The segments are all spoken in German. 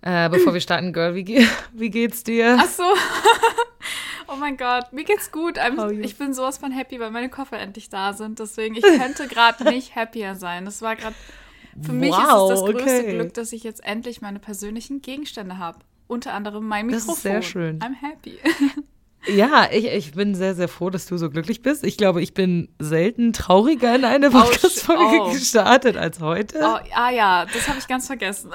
Äh, bevor wir starten, Girl, wie, ge wie geht's dir? Ach so. oh mein Gott, mir geht's gut. I'm, ich bin sowas von happy, weil meine Koffer endlich da sind. Deswegen, ich könnte gerade nicht happier sein. Das war gerade. Für mich wow, ist es das größte okay. Glück, dass ich jetzt endlich meine persönlichen Gegenstände habe. Unter anderem mein Mikrofon. Das ist sehr schön. I'm happy. Ja, ich, ich bin sehr, sehr froh, dass du so glücklich bist. Ich glaube, ich bin selten trauriger in eine Podcast-Folge oh. gestartet als heute. Oh, ah ja, das habe ich ganz vergessen.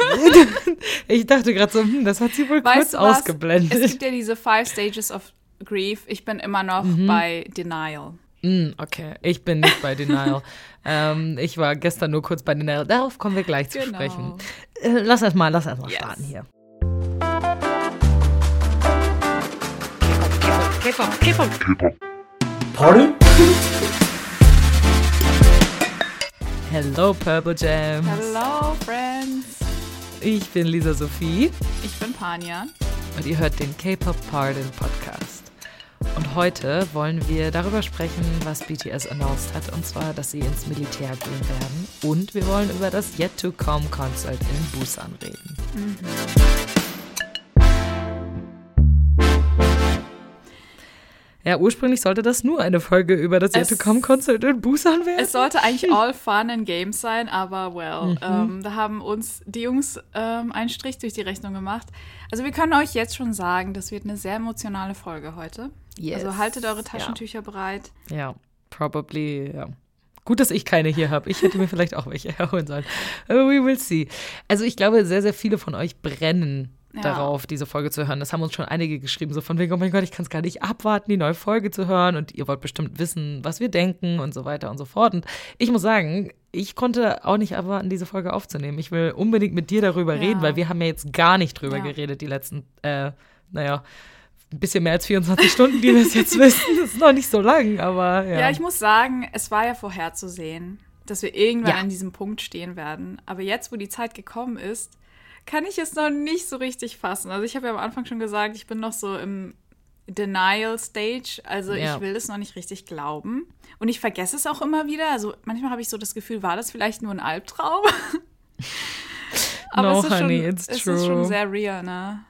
ich dachte gerade so, hm, das hat sie wohl weißt kurz ausgeblendet. Es gibt ja diese Five Stages of Grief. Ich bin immer noch mhm. bei Denial. Mm, okay, ich bin nicht bei Denial. ähm, ich war gestern nur kurz bei Denial. Darauf kommen wir gleich genau. zu sprechen. Äh, lass erst mal, lass erst mal yes. starten hier. K-Pop, K-Pop, K-Pop. Party? Hello, Purple Jams. Hello, friends. Ich bin Lisa Sophie. Ich bin Panja. Und ihr hört den K-Pop Pardon Podcast. Und heute wollen wir darüber sprechen, was BTS announced hat, und zwar, dass sie ins Militär gehen werden. Und wir wollen über das Yet to Come Concert in Busan reden. Mhm. Ja, ursprünglich sollte das nur eine Folge über das Yet to Come Concert in Busan werden. Es sollte eigentlich all fun and games sein, aber well, mhm. ähm, da haben uns die Jungs ähm, einen Strich durch die Rechnung gemacht. Also wir können euch jetzt schon sagen, das wird eine sehr emotionale Folge heute. Yes. Also haltet eure Taschentücher ja. bereit. Ja, probably, ja. Gut, dass ich keine hier habe. Ich hätte mir vielleicht auch welche herholen sollen. We will see. Also ich glaube, sehr, sehr viele von euch brennen ja. darauf, diese Folge zu hören. Das haben uns schon einige geschrieben, so von wegen, oh mein Gott, ich kann es gar nicht abwarten, die neue Folge zu hören und ihr wollt bestimmt wissen, was wir denken und so weiter und so fort. Und ich muss sagen, ich konnte auch nicht erwarten, diese Folge aufzunehmen. Ich will unbedingt mit dir darüber ja. reden, weil wir haben ja jetzt gar nicht drüber ja. geredet, die letzten, äh, naja, ein bisschen mehr als 24 Stunden, die wir es jetzt wissen. Das ist noch nicht so lang, aber ja. Ja, ich muss sagen, es war ja vorherzusehen, dass wir irgendwann an diesem Punkt stehen werden. Aber jetzt, wo die Zeit gekommen ist, kann ich es noch nicht so richtig fassen. Also ich habe ja am Anfang schon gesagt, ich bin noch so im Denial Stage. Also ja. ich will es noch nicht richtig glauben. Und ich vergesse es auch immer wieder. Also manchmal habe ich so das Gefühl, war das vielleicht nur ein Albtraum? Aber no, es, ist honey, schon, it's es true. ist schon sehr real, ne?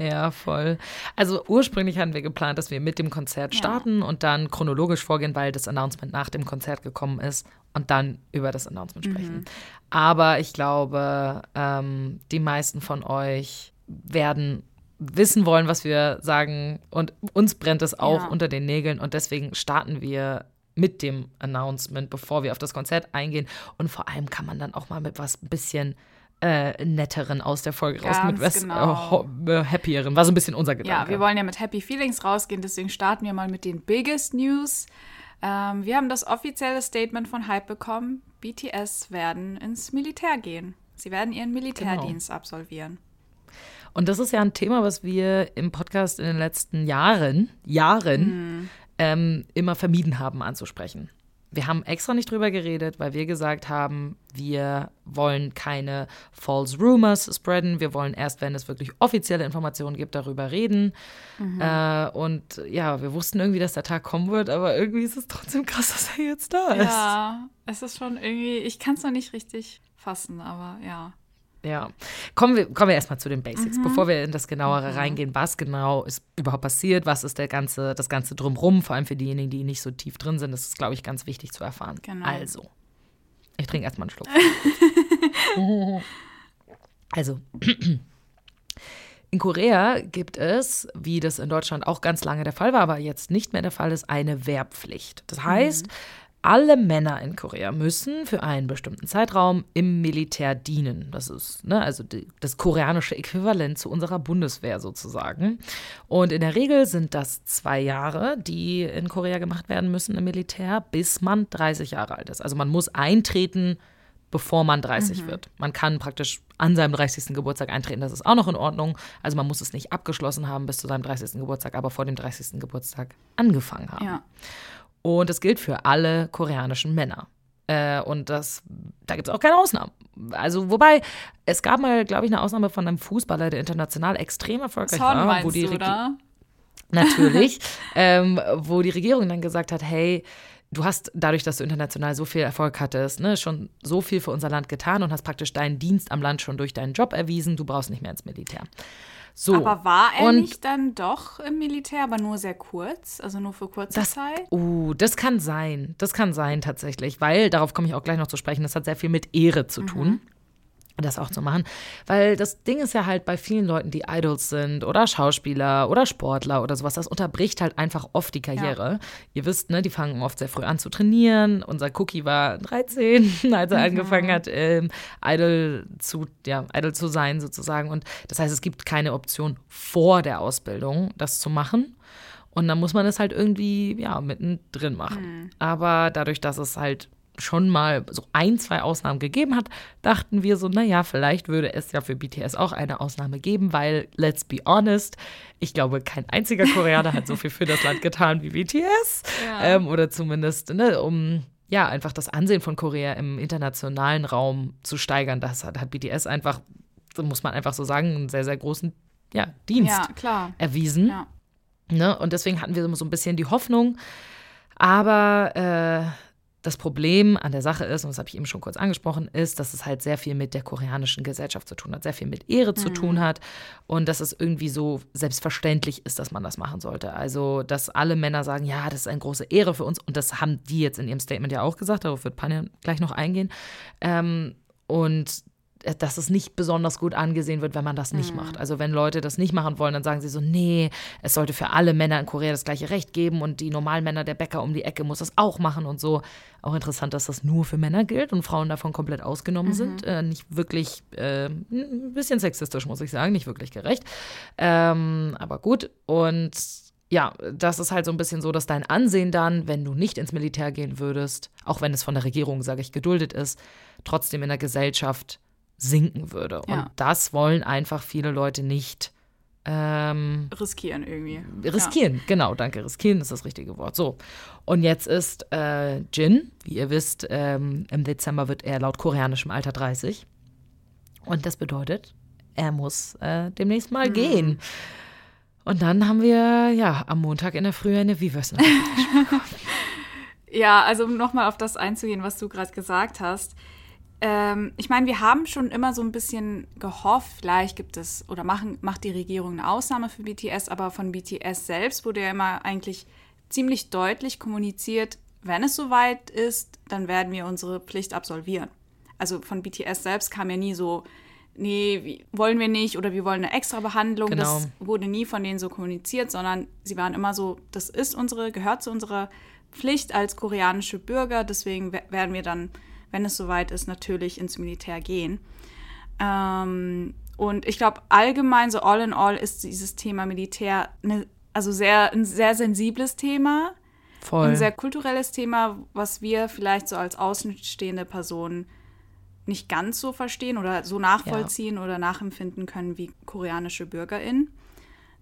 Ja, voll. Also ursprünglich hatten wir geplant, dass wir mit dem Konzert starten ja. und dann chronologisch vorgehen, weil das Announcement nach dem Konzert gekommen ist und dann über das Announcement mhm. sprechen. Aber ich glaube, ähm, die meisten von euch werden wissen wollen, was wir sagen. Und uns brennt es auch ja. unter den Nägeln. Und deswegen starten wir mit dem Announcement, bevor wir auf das Konzert eingehen. Und vor allem kann man dann auch mal mit was ein bisschen äh, netteren aus der Folge raus, mit was genau. äh, happieren. War so ein bisschen unser Gedanke. Ja, wir wollen ja mit Happy Feelings rausgehen, deswegen starten wir mal mit den Biggest News. Ähm, wir haben das offizielle Statement von Hype bekommen. BTS werden ins Militär gehen. Sie werden ihren Militärdienst genau. absolvieren. Und das ist ja ein Thema, was wir im Podcast in den letzten Jahren, Jahren mhm. ähm, immer vermieden haben anzusprechen. Wir haben extra nicht drüber geredet, weil wir gesagt haben, wir wollen keine false rumors spreaden. Wir wollen erst, wenn es wirklich offizielle Informationen gibt, darüber reden. Mhm. Äh, und ja, wir wussten irgendwie, dass der Tag kommen wird, aber irgendwie ist es trotzdem krass, dass er jetzt da ist. Ja, es ist schon irgendwie, ich kann es noch nicht richtig fassen, aber ja. Ja. Kommen wir, kommen wir erstmal zu den Basics, mhm. bevor wir in das Genauere mhm. reingehen. Was genau ist überhaupt passiert? Was ist der ganze, das Ganze drumrum? Vor allem für diejenigen, die nicht so tief drin sind. Das ist, glaube ich, ganz wichtig zu erfahren. Genau. Also, ich trinke erstmal einen Schluck. also, in Korea gibt es, wie das in Deutschland auch ganz lange der Fall war, aber jetzt nicht mehr der Fall ist, eine Wehrpflicht. Das heißt, mhm alle Männer in Korea müssen für einen bestimmten Zeitraum im Militär dienen. Das ist ne, also die, das koreanische Äquivalent zu unserer Bundeswehr sozusagen. Und in der Regel sind das zwei Jahre, die in Korea gemacht werden müssen im Militär, bis man 30 Jahre alt ist. Also man muss eintreten, bevor man 30 mhm. wird. Man kann praktisch an seinem 30. Geburtstag eintreten, das ist auch noch in Ordnung. Also man muss es nicht abgeschlossen haben bis zu seinem 30. Geburtstag, aber vor dem 30. Geburtstag angefangen haben. Ja. Und das gilt für alle koreanischen Männer. Äh, und das, da gibt es auch keine Ausnahmen. Also, wobei, es gab mal, glaube ich, eine Ausnahme von einem Fußballer, der international extrem erfolgreich Son war. Wo die du, oder? Natürlich, ähm, wo die Regierung dann gesagt hat, hey, du hast dadurch, dass du international so viel Erfolg hattest, ne, schon so viel für unser Land getan und hast praktisch deinen Dienst am Land schon durch deinen Job erwiesen. Du brauchst nicht mehr ins Militär. So. Aber war er und nicht dann doch im Militär, aber nur sehr kurz, also nur für kurze das, Zeit? Oh, das kann sein. Das kann sein tatsächlich, weil, darauf komme ich auch gleich noch zu sprechen, das hat sehr viel mit Ehre zu tun. Mhm das auch zu machen. Weil das Ding ist ja halt bei vielen Leuten, die Idols sind oder Schauspieler oder Sportler oder sowas, das unterbricht halt einfach oft die Karriere. Ja. Ihr wisst, ne, die fangen oft sehr früh an zu trainieren. Unser Cookie war 13, als er mhm. angefangen hat, ähm, Idol zu, ja, Idol zu sein sozusagen. Und das heißt, es gibt keine Option vor der Ausbildung, das zu machen. Und dann muss man es halt irgendwie, ja, mittendrin machen. Mhm. Aber dadurch, dass es halt schon mal so ein, zwei Ausnahmen gegeben hat, dachten wir so, naja, vielleicht würde es ja für BTS auch eine Ausnahme geben, weil, let's be honest, ich glaube, kein einziger Koreaner hat so viel für das Land getan wie BTS. Ja. Ähm, oder zumindest, ne, um ja, einfach das Ansehen von Korea im internationalen Raum zu steigern. Das hat, hat BTS einfach, muss man einfach so sagen, einen sehr, sehr großen ja, Dienst ja, erwiesen. Ja. Ne? Und deswegen hatten wir so ein bisschen die Hoffnung. Aber äh, das Problem an der Sache ist, und das habe ich eben schon kurz angesprochen, ist, dass es halt sehr viel mit der koreanischen Gesellschaft zu tun hat, sehr viel mit Ehre mhm. zu tun hat und dass es irgendwie so selbstverständlich ist, dass man das machen sollte. Also, dass alle Männer sagen, ja, das ist eine große Ehre für uns und das haben die jetzt in ihrem Statement ja auch gesagt, darauf wird Panja gleich noch eingehen. Ähm, und dass es nicht besonders gut angesehen wird, wenn man das nicht mhm. macht. Also wenn Leute das nicht machen wollen, dann sagen sie so, nee, es sollte für alle Männer in Korea das gleiche Recht geben und die normalen Männer, der Bäcker um die Ecke muss das auch machen und so. Auch interessant, dass das nur für Männer gilt und Frauen davon komplett ausgenommen mhm. sind. Äh, nicht wirklich, äh, ein bisschen sexistisch, muss ich sagen, nicht wirklich gerecht. Ähm, aber gut. Und ja, das ist halt so ein bisschen so, dass dein Ansehen dann, wenn du nicht ins Militär gehen würdest, auch wenn es von der Regierung, sage ich, geduldet ist, trotzdem in der Gesellschaft sinken würde. Ja. Und das wollen einfach viele Leute nicht. Ähm, riskieren irgendwie. Riskieren, ja. genau, danke. Riskieren ist das richtige Wort. So. Und jetzt ist äh, Jin, wie ihr wisst, ähm, im Dezember wird er laut koreanischem Alter 30. Und das bedeutet, er muss äh, demnächst mal mhm. gehen. Und dann haben wir ja am Montag in der Früh eine Viverse. ja, also um nochmal auf das einzugehen, was du gerade gesagt hast ähm, ich meine, wir haben schon immer so ein bisschen gehofft, vielleicht gibt es oder machen, macht die Regierung eine Ausnahme für BTS, aber von BTS selbst wurde ja immer eigentlich ziemlich deutlich kommuniziert, wenn es soweit ist, dann werden wir unsere Pflicht absolvieren. Also von BTS selbst kam ja nie so, nee, wollen wir nicht oder wir wollen eine extra Behandlung. Genau. Das wurde nie von denen so kommuniziert, sondern sie waren immer so, das ist unsere, gehört zu unserer Pflicht als koreanische Bürger, deswegen werden wir dann wenn es soweit ist, natürlich ins Militär gehen. Ähm, und ich glaube, allgemein, so all in all, ist dieses Thema Militär eine, also sehr, ein sehr sensibles Thema. Voll. Ein sehr kulturelles Thema, was wir vielleicht so als außenstehende Personen nicht ganz so verstehen oder so nachvollziehen ja. oder nachempfinden können wie koreanische BürgerInnen.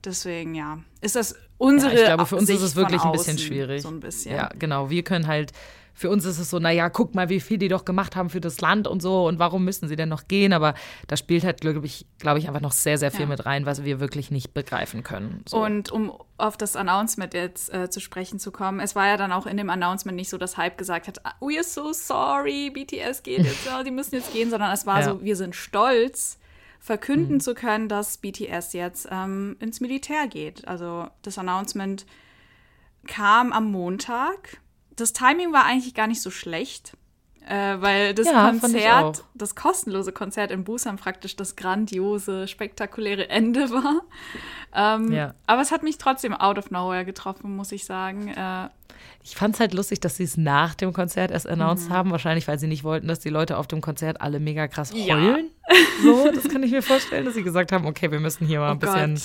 Deswegen, ja, ist das unsere. Ja, ich glaube, für uns Sicht ist es wirklich ein bisschen schwierig. So ein bisschen. Ja, genau. Wir können halt für uns ist es so, naja, guck mal, wie viel die doch gemacht haben für das Land und so und warum müssen sie denn noch gehen? Aber da spielt halt, glaube ich, glaube ich, einfach noch sehr, sehr viel ja. mit rein, was wir wirklich nicht begreifen können. So. Und um auf das Announcement jetzt äh, zu sprechen zu kommen, es war ja dann auch in dem Announcement nicht so, dass Hype gesagt hat, we are so sorry, BTS geht jetzt, oh, die müssen jetzt gehen, sondern es war ja. so, wir sind stolz, verkünden mhm. zu können, dass BTS jetzt ähm, ins Militär geht. Also das Announcement kam am Montag das Timing war eigentlich gar nicht so schlecht, äh, weil das ja, Konzert, das kostenlose Konzert in Busan praktisch das grandiose, spektakuläre Ende war. Ähm, ja. Aber es hat mich trotzdem out of nowhere getroffen, muss ich sagen. Äh, ich fand es halt lustig, dass sie es nach dem Konzert erst announced mhm. haben. Wahrscheinlich, weil sie nicht wollten, dass die Leute auf dem Konzert alle mega krass heulen. Ja. So, das kann ich mir vorstellen, dass sie gesagt haben, okay, wir müssen hier mal oh ein bisschen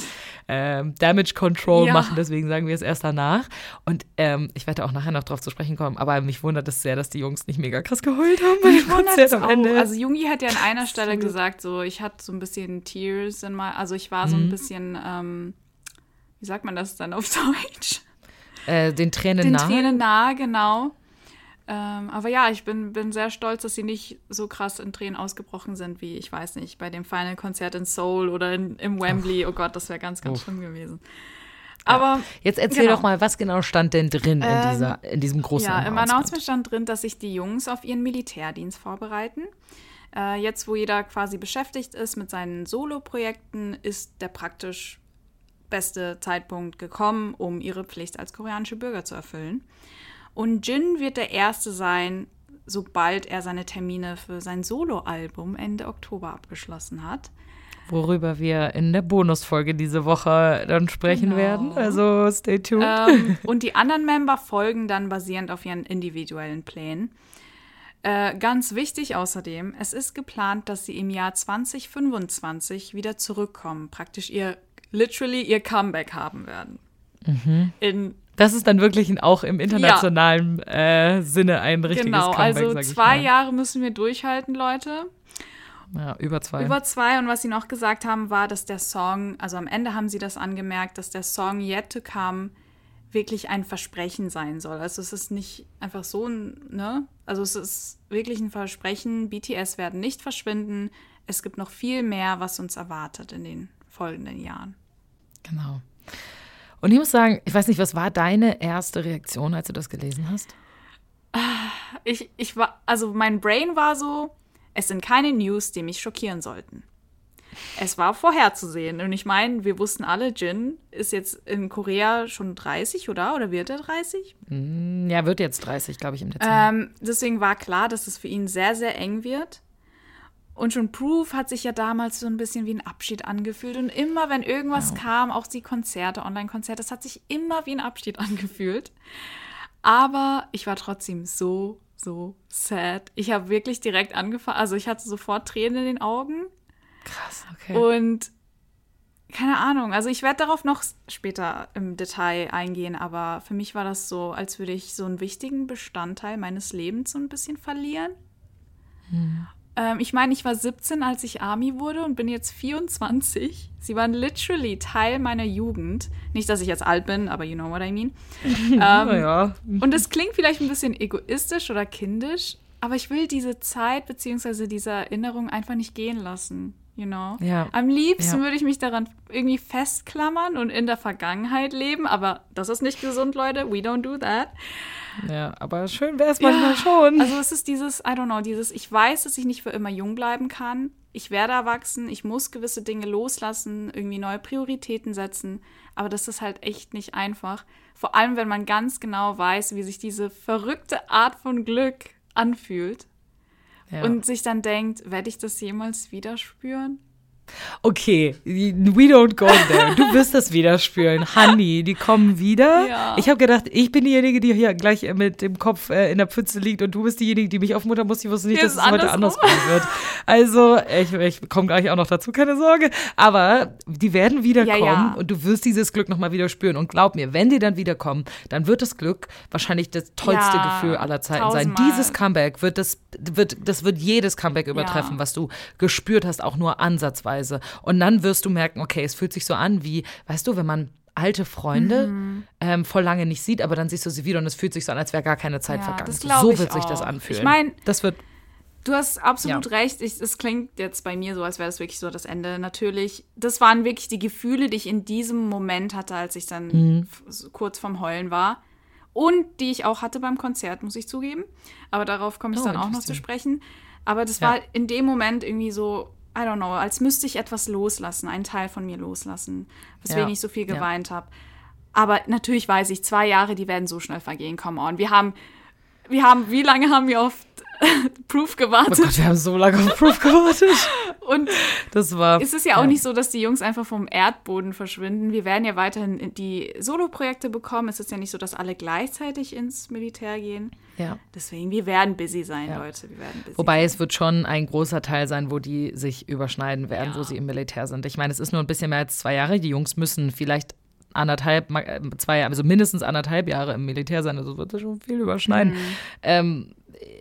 ähm, Damage Control ja. machen, deswegen sagen wir es erst danach. Und ähm, ich werde auch nachher noch drauf zu sprechen kommen, aber mich wundert es sehr, dass die Jungs nicht mega krass geheult haben bei dem Konzert am Ende. Also Jungi hat ja an einer Stelle gesagt, so ich hatte so ein bisschen Tears in mal, also ich war so ein mhm. bisschen, ähm, wie sagt man das dann auf Deutsch? Äh, den Tränen den nahe. Den Tränen nahe, genau. Ähm, aber ja, ich bin, bin sehr stolz, dass sie nicht so krass in Tränen ausgebrochen sind, wie, ich weiß nicht, bei dem Final-Konzert in Seoul oder in, im Wembley. Oh, oh Gott, das wäre ganz, ganz Uff. schlimm gewesen. Aber jetzt erzähl genau. doch mal, was genau stand denn drin in, Ähm, dieser, in diesem großen Ja, im Announcement? Announcement stand drin, dass sich die Jungs auf ihren Militärdienst vorbereiten. Äh, jetzt, wo jeder quasi beschäftigt ist mit seinen Solo-Projekten, ist der praktisch beste Zeitpunkt gekommen, um ihre Pflicht als koreanische Bürger zu erfüllen. Und Jin wird der Erste sein, sobald er seine Termine für sein Solo-Album Ende Oktober abgeschlossen hat. Worüber wir in der Bonusfolge diese Woche dann sprechen Genau. werden. Also stay tuned. ähm, und die anderen Member folgen dann basierend auf ihren individuellen Plänen. Äh, ganz wichtig außerdem, es ist geplant, dass sie im Jahr 2025 wieder zurückkommen, praktisch ihr, literally ihr Comeback haben werden. In, Das ist dann wirklich auch im internationalen äh, Sinne ein richtiges genau, Comeback, also sag ich zwei. Jahre müssen wir durchhalten, Leute. Ja, über zwei. Über zwei. Und was sie noch gesagt haben, war, dass der Song, also am Ende haben sie das angemerkt, dass der Song Yet to Come wirklich ein Versprechen sein soll. Also es ist nicht einfach so ein, ne? Also es ist wirklich ein Versprechen. BTS werden nicht verschwinden. Es gibt noch viel mehr, was uns erwartet in den folgenden Jahren. Genau. Und ich muss sagen, ich weiß nicht, was war deine erste Reaktion, als du das gelesen hast? Ich, ich war, also mein Brain war so, es sind keine News, die mich schockieren sollten. Es war vorherzusehen. Und ich meine, wir wussten alle, Jin ist jetzt in Korea schon 30, oder? Oder wird er 30? Hm, Ja, wird jetzt 30, glaube ich, im Dezember. Ähm, deswegen war klar, dass es für ihn sehr, sehr eng wird. Und schon Proof hat sich ja damals so ein bisschen wie ein Abschied angefühlt. Und immer, wenn irgendwas kam, auch die Konzerte, Online-Konzerte, das hat sich immer wie ein Abschied angefühlt. Aber ich war trotzdem so, so sad. Ich habe wirklich direkt angefangen, also ich hatte sofort Tränen in den Augen. Krass, okay. Und keine Ahnung, also ich werde darauf noch später im Detail eingehen, aber für mich war das so, als würde ich so einen wichtigen Bestandteil meines Lebens so ein bisschen verlieren. Ähm, ich meine, ich war 17, als ich Army wurde und bin jetzt 24. Sie waren literally Teil meiner Jugend. Nicht, dass ich jetzt alt bin, aber you know what I mean. ähm, naja. und es klingt vielleicht ein bisschen egoistisch oder kindisch, aber ich will diese Zeit bzw. diese Erinnerung einfach nicht gehen lassen. You know? Ja. Am liebsten Ja. würde ich mich daran irgendwie festklammern und in der Vergangenheit leben, aber das ist nicht gesund, Leute. We don't do that. Ja, aber schön wäre es manchmal schon. Also es ist dieses, I don't know, dieses, ich weiß, dass ich nicht für immer jung bleiben kann. Ich werde erwachsen, ich muss gewisse Dinge loslassen, irgendwie neue Prioritäten setzen. Aber das ist halt echt nicht einfach. Vor allem, wenn man ganz genau weiß, wie sich diese verrückte Art von Glück anfühlt. Ja. Und sich dann denkt, werde ich das jemals wieder spüren? Okay, we don't go there. Du wirst das wieder spüren. Honey, die kommen wieder. Ja. Ich habe gedacht, ich bin diejenige, die hier gleich mit dem Kopf äh, in der Pfütze liegt und du bist diejenige, die mich aufmuntern muss. Ich wusste nicht, Hier dass es heute anders andersrum. kommen wird. Also, ich, ich komme gleich auch noch dazu, keine Sorge. Aber die werden wiederkommen Ja, ja. und du wirst dieses Glück nochmal wieder spüren. Und glaub mir, wenn die dann wiederkommen, dann wird das Glück wahrscheinlich das tollste Gefühl aller Zeiten sein. tausendmal. Dieses Comeback wird das, wird, das wird jedes Comeback übertreffen, was du gespürt hast, auch nur ansatzweise. Und dann wirst du merken, okay, es fühlt sich so an wie, weißt du, wenn man alte Freunde Mhm. ähm, voll lange nicht sieht, aber dann siehst du sie wieder und es fühlt sich so an, als wäre gar keine Zeit Ja, vergangen. So wird sich das anfühlen. Ich mein, das wird Du hast absolut recht. Ich, es klingt jetzt bei mir so, als wäre das wirklich so das Ende. Natürlich, das waren wirklich die Gefühle, die ich in diesem Moment hatte, als ich dann Mhm. kurz vorm Heulen war. Und die ich auch hatte beim Konzert, muss ich zugeben. Aber darauf komme ich Oh, dann auch noch zu sprechen. Aber das Ja. war in dem Moment irgendwie so, I don't know, als müsste ich etwas loslassen, einen Teil von mir loslassen, weswegen Ja. ich so viel Ja. geweint habe. Aber natürlich weiß ich, zwei Jahre, die werden so schnell vergehen. Come on. Wir haben, wir haben, wie lange haben wir auf Proof Oh gewartet? Gott, wir haben so lange auf Proof gewartet. Und Das war. es ist ja auch nicht so, dass die Jungs einfach vom Erdboden verschwinden. Wir werden ja weiterhin die Solo-Projekte bekommen. Es ist ja nicht so, dass alle gleichzeitig ins Militär gehen. Ja. Deswegen, wir werden busy sein, Ja. Leute. Wir werden busy Wobei sein. es wird schon ein großer Teil sein, wo die sich überschneiden werden, Ja. wo sie im Militär sind. Ich meine, es ist nur ein bisschen mehr als zwei Jahre. Die Jungs müssen vielleicht anderthalb, äh, zwei Jahre, also mindestens anderthalb Jahre im Militär sein. Also wird das schon viel überschneiden. Mhm. Ähm,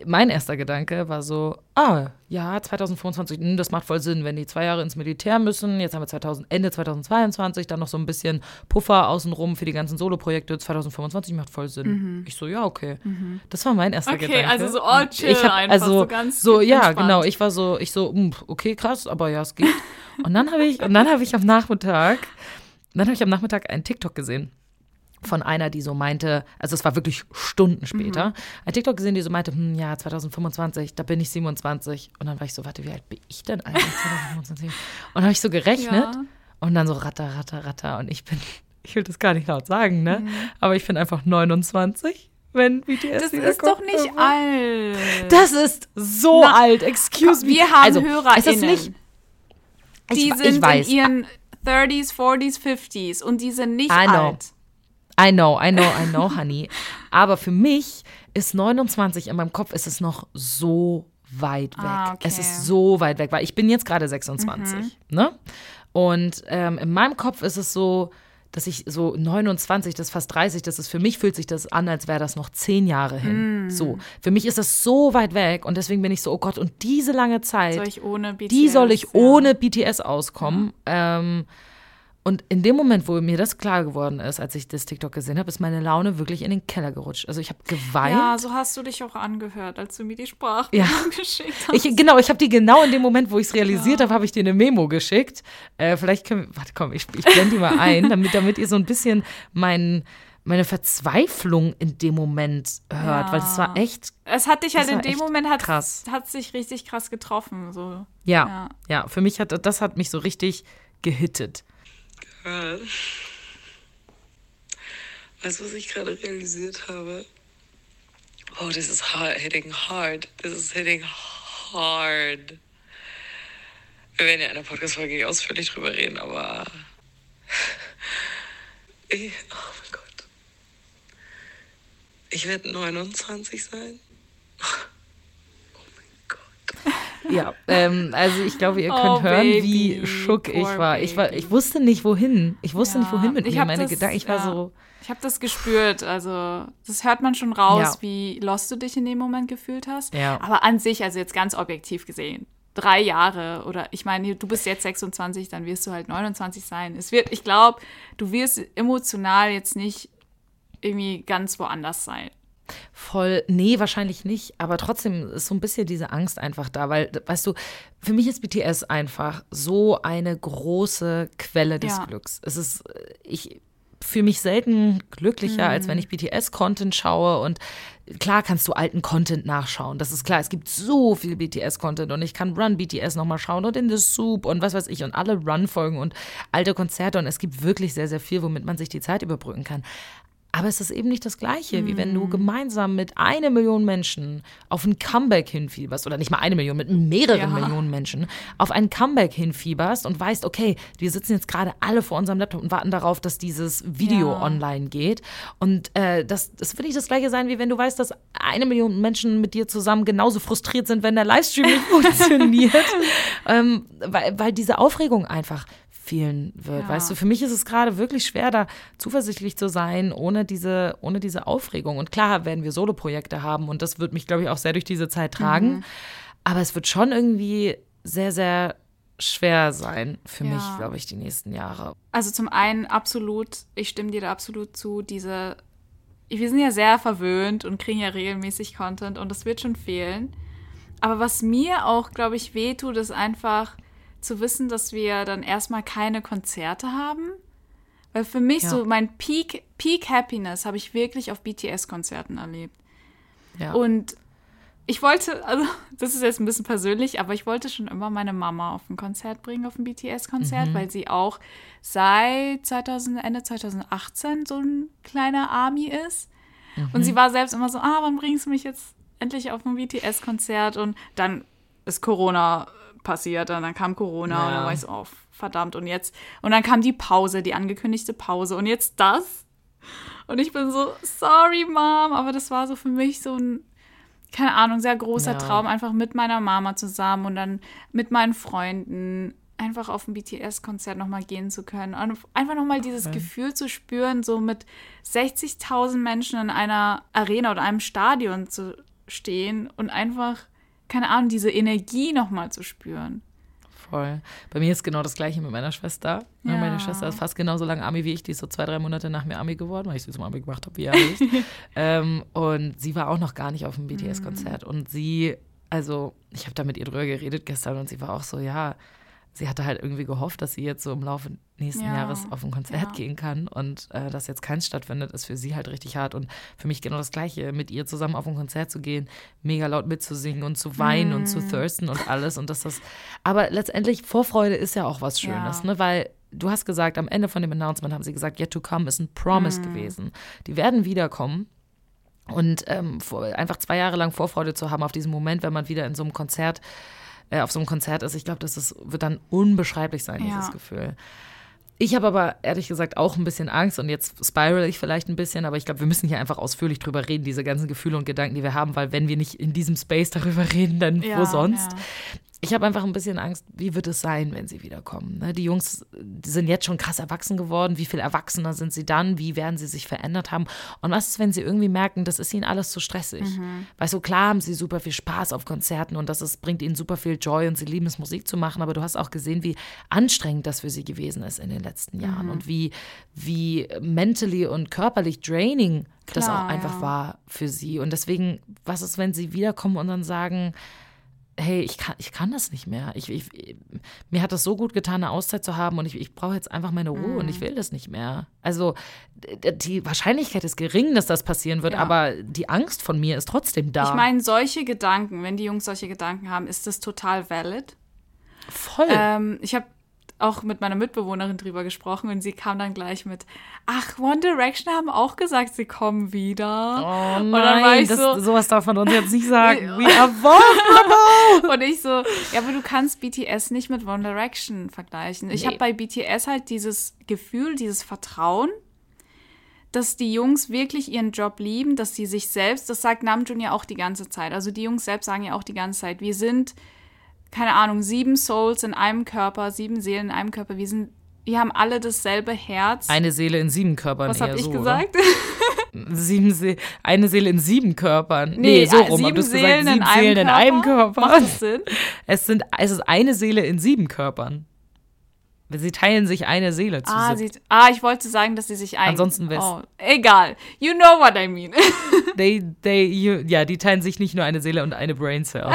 mein erster Gedanke war so, ah, ja, 2025, hm, das macht voll Sinn, wenn die zwei Jahre ins Militär müssen. Jetzt haben wir 2000, Ende 2022, dann noch so ein bisschen Puffer außenrum für die ganzen Solo-Projekte. 2025 macht voll Sinn. Ich so, ja, okay. Das war mein erster Mhm. Okay, Gedanke. also so, oh, chill ich hab, einfach, also, so ganz so, ja, entspannt. genau. Ich war so, ich so, hm, okay, krass, aber ja, es geht. Und dann habe ich, und dann habe ich am Nachmittag dann habe ich am Nachmittag einen TikTok gesehen von einer, die so meinte, also es war wirklich Stunden später, mhm. ein TikTok gesehen, die so meinte, hm, ja, 2025, da bin ich 27. Und dann war ich so, warte, wie alt bin ich denn eigentlich 2025? Und dann habe ich so gerechnet ja. und dann so ratter, ratter, ratter. Und ich bin, ich will das gar nicht laut sagen, ne? Mhm. Aber ich bin einfach 29 wenn BTS Das ist kommt. doch nicht alt. Das ist so Na, alt. Excuse me. Wir haben also, HörerInnen. Ist das nicht? Die ich, sind ich in ihren 30s, 40s, 50s und die sind nicht alt. I know, I know, I know, honey. Aber für mich ist 29 in meinem Kopf ist es noch so weit weg. Ah, okay. Es ist so weit weg, weil ich bin jetzt gerade 26, mhm. ne? Und ähm, in meinem Kopf ist es so, dass ich so 29, das ist fast 30, das ist für mich fühlt sich das an, als wäre das noch zehn Jahre hin. Mm. So, für mich ist das so weit weg und deswegen bin ich so, oh Gott, und diese lange Zeit, soll ich ohne BTS, die soll ich ja. ohne BTS auskommen. Ja. Ähm, und in dem Moment, wo mir das klar geworden ist, als ich das TikTok gesehen habe, ist meine Laune wirklich in den Keller gerutscht. Also ich habe geweint. Ja, so hast du dich auch angehört, als du mir die Sprache ja. geschickt hast. Ich, genau, ich habe die genau in dem Moment, wo ich es realisiert ja. habe, habe ich dir eine Memo geschickt. Äh, vielleicht können wir, warte, komm, ich, ich blende die mal ein, damit, damit ihr so ein bisschen mein, meine Verzweiflung in dem Moment hört, ja. weil es war echt. Es hat dich halt in dem Moment hat, krass. hat sich richtig krass getroffen. So. Ja, ja, ja, für mich hat das hat mich so richtig gehittet. Girl. Weißt du, was ich gerade realisiert habe? Oh, this is hard, hitting hard. This is hitting hard. Wir werden ja in der Podcast-Folge ausführlich drüber reden, aber. Ich, oh mein Gott. Ich werde 29 sein. Ja, ähm, also ich glaube, ihr könnt oh, hören, Baby, wie schock ich war. Ich war, ich wusste nicht wohin. Ich wusste ja, nicht wohin mit mir. Meine das, Gedanken. Ich war ja, so. Ich habe das gespürt. Also das hört man schon raus, ja. wie lost du dich in dem Moment gefühlt hast. Ja. Aber an sich, also jetzt ganz objektiv gesehen, drei Jahre oder ich meine, du bist jetzt 26, dann wirst du halt 29 sein. Es wird, ich glaube, du wirst emotional jetzt nicht irgendwie ganz woanders sein. Voll, nee, wahrscheinlich nicht, aber trotzdem ist so ein bisschen diese Angst einfach da, weil, weißt du, für mich ist BTS einfach so eine große Quelle des ja. Glücks. Es ist, ich fühle mich selten glücklicher, mhm. als wenn ich BTS-Content schaue und klar kannst du alten Content nachschauen, das ist klar, es gibt so viel BTS-Content und ich kann Run BTS nochmal schauen und in The Soup und was weiß ich und alle Run-Folgen und alte Konzerte und es gibt wirklich sehr, sehr viel, womit man sich die Zeit überbrücken kann. Aber es ist eben nicht das Gleiche, mm. wie wenn du mhm. gemeinsam mit einer Million Menschen auf ein Comeback hinfieberst. Oder nicht mal eine Million, mit mehreren ja. Millionen Menschen auf ein Comeback hinfieberst und weißt, okay, wir sitzen jetzt gerade alle vor unserem Laptop und warten darauf, dass dieses Video ja. online geht. Und äh, das, das will nicht das Gleiche sein, wie wenn du weißt, dass eine Million Menschen mit dir zusammen genauso frustriert sind, wenn der Livestream nicht funktioniert. ähm, weil, weil diese Aufregung einfach fehlen wird. Ja. Weißt du, für mich ist es gerade wirklich schwer, da zuversichtlich zu sein, ohne diese, ohne diese Aufregung. Und klar werden wir Soloprojekte haben und das wird mich, glaube ich, auch sehr durch diese Zeit tragen. Mhm. Aber es wird schon irgendwie sehr, sehr schwer sein für ja. mich, glaube ich, die nächsten Jahre. Also zum einen absolut, ich stimme dir da absolut zu, diese, wir sind ja sehr verwöhnt und kriegen ja regelmäßig Content und das wird schon fehlen. Aber was mir auch, glaube ich, wehtut, ist einfach, zu wissen, dass wir dann erstmal keine Konzerte haben. Weil für mich ja. so mein Peak, Peak Happiness habe ich wirklich auf BTS-Konzerten erlebt. Ja. Und ich wollte, also das ist jetzt ein bisschen persönlich, aber ich wollte schon immer meine Mama auf ein Konzert bringen, auf ein BTS-Konzert, mhm. weil sie auch seit 2000, Ende 2018 so ein kleiner Army ist. Mhm. Und sie war selbst immer so, ah, wann bringst du mich jetzt endlich auf ein BTS-Konzert? Und dann ist Corona passiert. Und dann kam Corona ja. und dann war ich so, oh, verdammt. Und jetzt, und dann kam die Pause, die angekündigte Pause. Und jetzt das. Und ich bin so, sorry, Mom, aber das war so für mich so ein, keine Ahnung, sehr großer ja. Traum, einfach mit meiner Mama zusammen und dann mit meinen Freunden einfach auf ein BTS-Konzert nochmal gehen zu können. Und einfach nochmal dieses okay. Gefühl zu spüren, so mit 60.000 Menschen in einer Arena oder einem Stadion zu stehen und einfach keine Ahnung, diese Energie nochmal zu spüren. Voll. Bei mir ist genau das Gleiche mit meiner Schwester. Ja. Meine Schwester ist fast genauso lange Ami wie ich. Die ist so zwei, drei Monate nach mir Ami geworden, weil ich sie zum Ami gemacht habe, wie er ist. ähm, und sie war auch noch gar nicht auf dem BTS-Konzert. Mhm. Und sie, also, ich habe da mit ihr drüber geredet gestern und sie war auch so, ja, sie hatte halt irgendwie gehofft, dass sie jetzt so im Laufe nächsten Ja, Jahres auf ein Konzert ja. gehen kann und äh, dass jetzt keins stattfindet, ist für sie halt richtig hart und für mich genau das Gleiche, mit ihr zusammen auf ein Konzert zu gehen, mega laut mitzusingen und zu weinen und zu Mm. thirsten und alles und dass das, aber letztendlich Vorfreude ist ja auch was Schönes, Ja. ne, weil du hast gesagt, am Ende von dem Announcement haben sie gesagt, Yet to Come ist ein Promise Mm. gewesen. Die werden wiederkommen. Und ähm, vor, einfach zwei Jahre lang Vorfreude zu haben auf diesen Moment, wenn man wieder in so einem Konzert, äh, auf so einem Konzert ist, ich glaube, das ist, wird dann unbeschreiblich sein, Ja. dieses Gefühl. Ich habe aber ehrlich gesagt auch ein bisschen Angst und jetzt spiral ich vielleicht ein bisschen, aber ich glaube, wir müssen hier einfach ausführlich drüber reden, diese ganzen Gefühle und Gedanken, die wir haben, weil wenn wir nicht in diesem Space darüber reden, dann wo Ja, sonst? ja. Ich habe einfach ein bisschen Angst, wie wird es sein, wenn sie wiederkommen? Ne? Die Jungs die sind jetzt schon krass erwachsen geworden. Wie viel erwachsener sind sie dann? Wie werden sie sich verändert haben? Und was ist, wenn sie irgendwie merken, das ist ihnen alles zu stressig? Mhm. Weißt du, klar haben sie super viel Spaß auf Konzerten und das ist, bringt ihnen super viel Joy und sie lieben es, Musik zu machen. Aber du hast auch gesehen, wie anstrengend das für sie gewesen ist in den letzten Jahren Mhm. und wie, wie mentally und körperlich draining das Klar, auch einfach ja. war für sie. Und deswegen, was ist, wenn sie wiederkommen und dann sagen, hey, ich kann, ich kann das nicht mehr. Ich, ich, mir hat das so gut getan, eine Auszeit zu haben und ich, ich brauche jetzt einfach meine Ruhe und ich Mhm. will das nicht mehr. Also die Wahrscheinlichkeit ist gering, dass das passieren wird, Ja. aber die Angst von mir ist trotzdem da. Ich meine, solche Gedanken, wenn die Jungs solche Gedanken haben, ist das total valid. voll. Ähm, ich habe auch mit meiner Mitbewohnerin drüber gesprochen und sie kam dann gleich mit, ach, One Direction haben auch gesagt, sie kommen wieder. oh und dann war ich das, so- sowas darf man uns jetzt nicht sagen. We are vulnerable. Und ich so, ja, aber du kannst BTS nicht mit One Direction vergleichen. Ich Nee. habe bei BTS halt dieses Gefühl, dieses Vertrauen, dass die Jungs wirklich ihren Job lieben, dass sie sich selbst, das sagt Namjoon ja auch die ganze Zeit. Also die Jungs selbst sagen ja auch die ganze Zeit, wir sind, keine Ahnung, sieben Souls in einem Körper, sieben Seelen in einem Körper. Wir sind, wir haben alle dasselbe Herz. Eine Seele in sieben Körpern. Was habe ich so, gesagt? Sieben Se eine Seele in sieben Körpern. Nee, so äh, rum. sieben du hast Seelen, gesagt, in, sieben einem Seelen in einem Körper. Macht das Sinn? Es, sind, es ist eine Seele in sieben Körpern. Sie teilen sich eine Seele zu Ah, sie, ah, ich wollte sagen, dass sie sich ein... Ansonsten wär's- Oh, egal. You know what I mean. They, they, you, ja, die teilen sich nicht nur eine Seele und eine Brain Cell.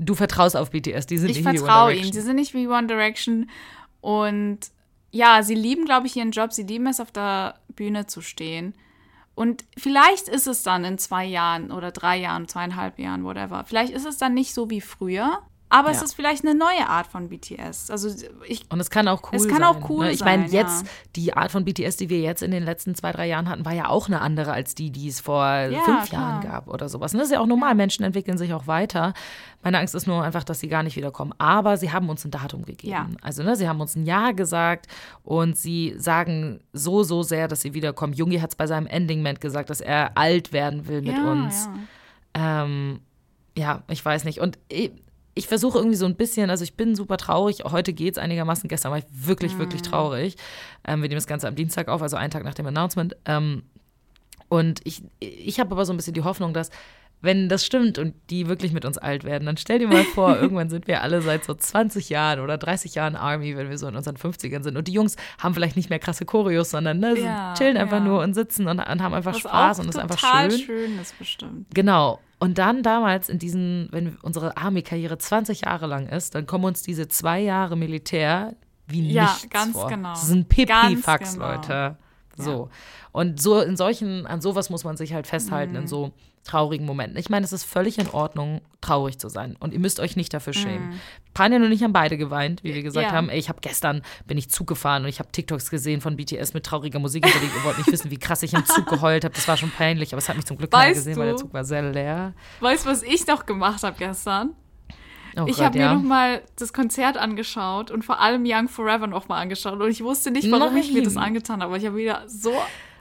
Du vertraust auf BTS, die sind Ich nicht wie One vertraue Direction. ihnen. Sie sind nicht wie One Direction. Und ja, sie lieben, glaube ich, ihren Job. Sie lieben es, auf der Bühne zu stehen. Und vielleicht ist es dann in zwei Jahren oder drei Jahren, zweieinhalb Jahren, whatever. Vielleicht ist es dann nicht so wie früher. Aber es Ja. ist vielleicht eine neue Art von BTS. Also ich, Und es kann auch cool Es kann sein. auch cool ne? Ich meine, sein, jetzt, ja. die Art von BTS, die wir jetzt in den letzten zwei, drei Jahren hatten, war ja auch eine andere als die, die es vor Ja, fünf klar. Jahren gab oder sowas. Und das ist ja auch normal. Menschen entwickeln sich auch weiter. Meine Angst ist nur einfach, dass sie gar nicht wiederkommen. Aber sie haben uns ein Datum gegeben. Ja. Also, ne, sie haben uns ein Jahr gesagt und sie sagen so, so sehr, dass sie wiederkommen. Jungi hat es bei seinem Ending-Ment gesagt, dass er alt werden will mit ja, uns. Ja. Ähm, ja, ich weiß nicht. Und ich, versuche irgendwie so ein bisschen, also ich bin super traurig. Heute geht es einigermaßen. Gestern war ich wirklich, wirklich traurig. Ähm, wir nehmen das Ganze am Dienstag auf, also einen Tag nach dem Announcement. Ähm, und ich, ich habe aber so ein bisschen die Hoffnung, dass wenn das stimmt und die wirklich mit uns alt werden, dann stell dir mal vor, irgendwann sind wir alle seit so 20 Jahren oder 30 Jahren Army, wenn wir so in unseren 50ern sind. Und die Jungs haben vielleicht nicht mehr krasse Choreos, sondern ne, Ja, chillen einfach ja. nur und sitzen und, und haben einfach Was Spaß und es ist einfach total schön. schön ist bestimmt. Genau. Und dann damals in diesen, wenn unsere Army-Karriere 20 Jahre lang ist, dann kommen uns diese zwei Jahre Militär wie Ja, nichts ganz vor. genau. Das sind Pipi-Fax, genau. Leute. So. Und so in solchen, an sowas muss man sich halt festhalten, Mhm. in so traurigen Momenten. Ich meine, es ist völlig in Ordnung, traurig zu sein. Und ihr müsst euch nicht dafür schämen. Panja und ich haben beide geweint, wie wir gesagt Mhm. Ja. haben. Ey, ich habe gestern, bin ich Zug gefahren und ich habe TikToks gesehen von BTS mit trauriger Musik unterlegt. Ihr wollt nicht wissen, wie krass ich im Zug geheult habe. Das war schon peinlich, aber es hat mich zum Glück keiner Weißt gesehen, weil der du- Zug war sehr leer. Weißt du, was ich noch gemacht habe gestern? Oh ich habe ja. mir noch mal das Konzert angeschaut und vor allem Young Forever noch mal angeschaut. Und ich wusste nicht, warum ich mir das Nein. angetan habe. Aber ich habe wieder so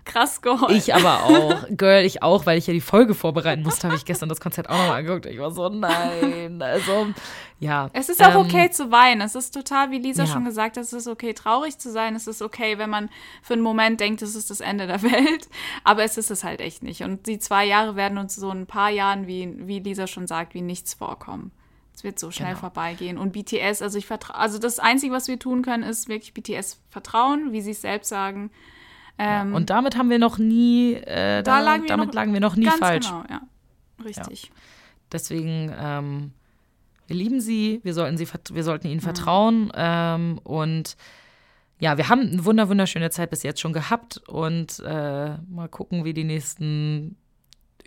krass geheult. Ich aber auch. Girl, ich auch, weil ich ja die Folge vorbereiten musste, habe ich gestern das Konzert auch nochmal angeguckt. Ich war so, nein. Also, ja. es ist auch Ähm, okay zu weinen. Es ist total, wie Lisa ja. schon gesagt hat, es ist okay traurig zu sein. Es ist okay, wenn man für einen Moment denkt, es ist das Ende der Welt. Aber es ist es halt echt nicht. Und die zwei Jahre werden uns so in ein paar Jahren, wie, wie Lisa schon sagt, wie nichts vorkommen. Es wird so schnell Genau. vorbeigehen. Und BTS, also ich vertraue, also das Einzige, was wir tun können, ist wirklich BTS vertrauen, wie sie es selbst sagen. Ähm, Und damit haben wir noch nie, äh, da, lagen wir damit noch lagen wir noch nie ganz falsch. genau, ja. Richtig. Deswegen, ähm, Wir lieben sie, wir sollten, sie, wir sollten ihnen vertrauen. Ähm, und ja, wir haben eine wunder wunderschöne Zeit bis jetzt schon gehabt und äh, mal gucken, wie die nächsten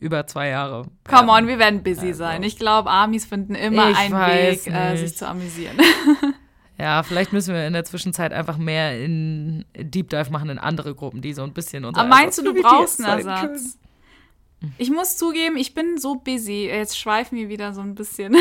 über zwei Jahre. Come on, wir werden busy also. sein. Ich glaube, Amis finden immer einen Weg, äh, sich zu amüsieren. Ja, vielleicht müssen wir in der Zwischenzeit einfach mehr in Deep Dive machen in andere Gruppen, die so ein bisschen unser Aber meinst du, du brauchst einen Ersatz? Ich muss zugeben, ich bin so busy. Jetzt schweifen wir wieder so ein bisschen.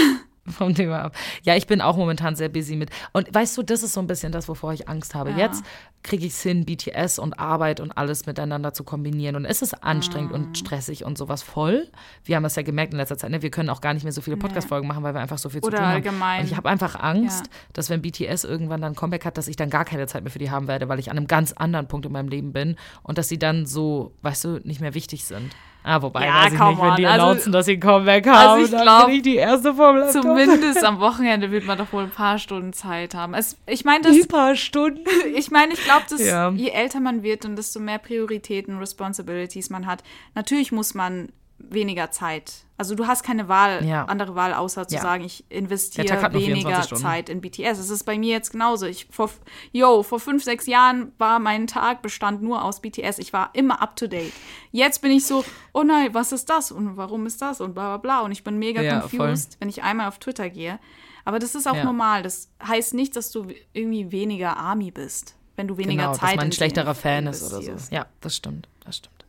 Vom Thema ab. Ja, ich bin auch momentan sehr busy mit. Und weißt du, das ist so ein bisschen das, wovor ich Angst habe. Ja. Jetzt kriege ich es hin, BTS und Arbeit und alles miteinander zu kombinieren. Und es ist anstrengend mm. und mhm. stressig und sowas voll. Wir haben das ja gemerkt in letzter Zeit. Ne? Wir können auch gar nicht mehr so viele Podcast-Folgen machen, weil wir einfach so viel Oder zu tun allgemein. haben. Und ich habe einfach Angst, ja. dass wenn BTS irgendwann dann Comeback hat, dass ich dann gar keine Zeit mehr für die haben werde, weil ich an einem ganz anderen Punkt in meinem Leben bin und dass sie dann so, weißt du, nicht mehr wichtig sind. Ah, wobei, ja, weiß ich nicht, wenn die also, announcen, dass sie ein Comeback haben, also ich glaub, ich die erste vom Laptop. Zumindest am Wochenende wird man doch wohl ein paar Stunden Zeit haben. Es, ich meine, das... Ein paar Stunden? Ich meine, ich glaube, dass ja. je älter man wird und desto mehr Prioritäten, Responsibilities man hat, natürlich muss man weniger Zeit. Also du hast keine Wahl, ja. andere Wahl, außer zu ja. sagen, ich investiere weniger Zeit in BTS. Es ist bei mir jetzt genauso. Ich vor, yo, vor fünf, sechs Jahren war mein Tag bestand nur aus BTS. Ich war immer up to date. Jetzt bin ich so, oh nein, was ist das und warum ist das und bla bla bla. Und ich bin mega ja, confused, voll. wenn ich einmal auf Twitter gehe. Aber das ist auch normal. Das heißt nicht, dass du irgendwie weniger Army bist, wenn du weniger genau, Zeit hast. Dass man ein schlechterer Fan ist oder so. Ja, das stimmt. Das stimmt.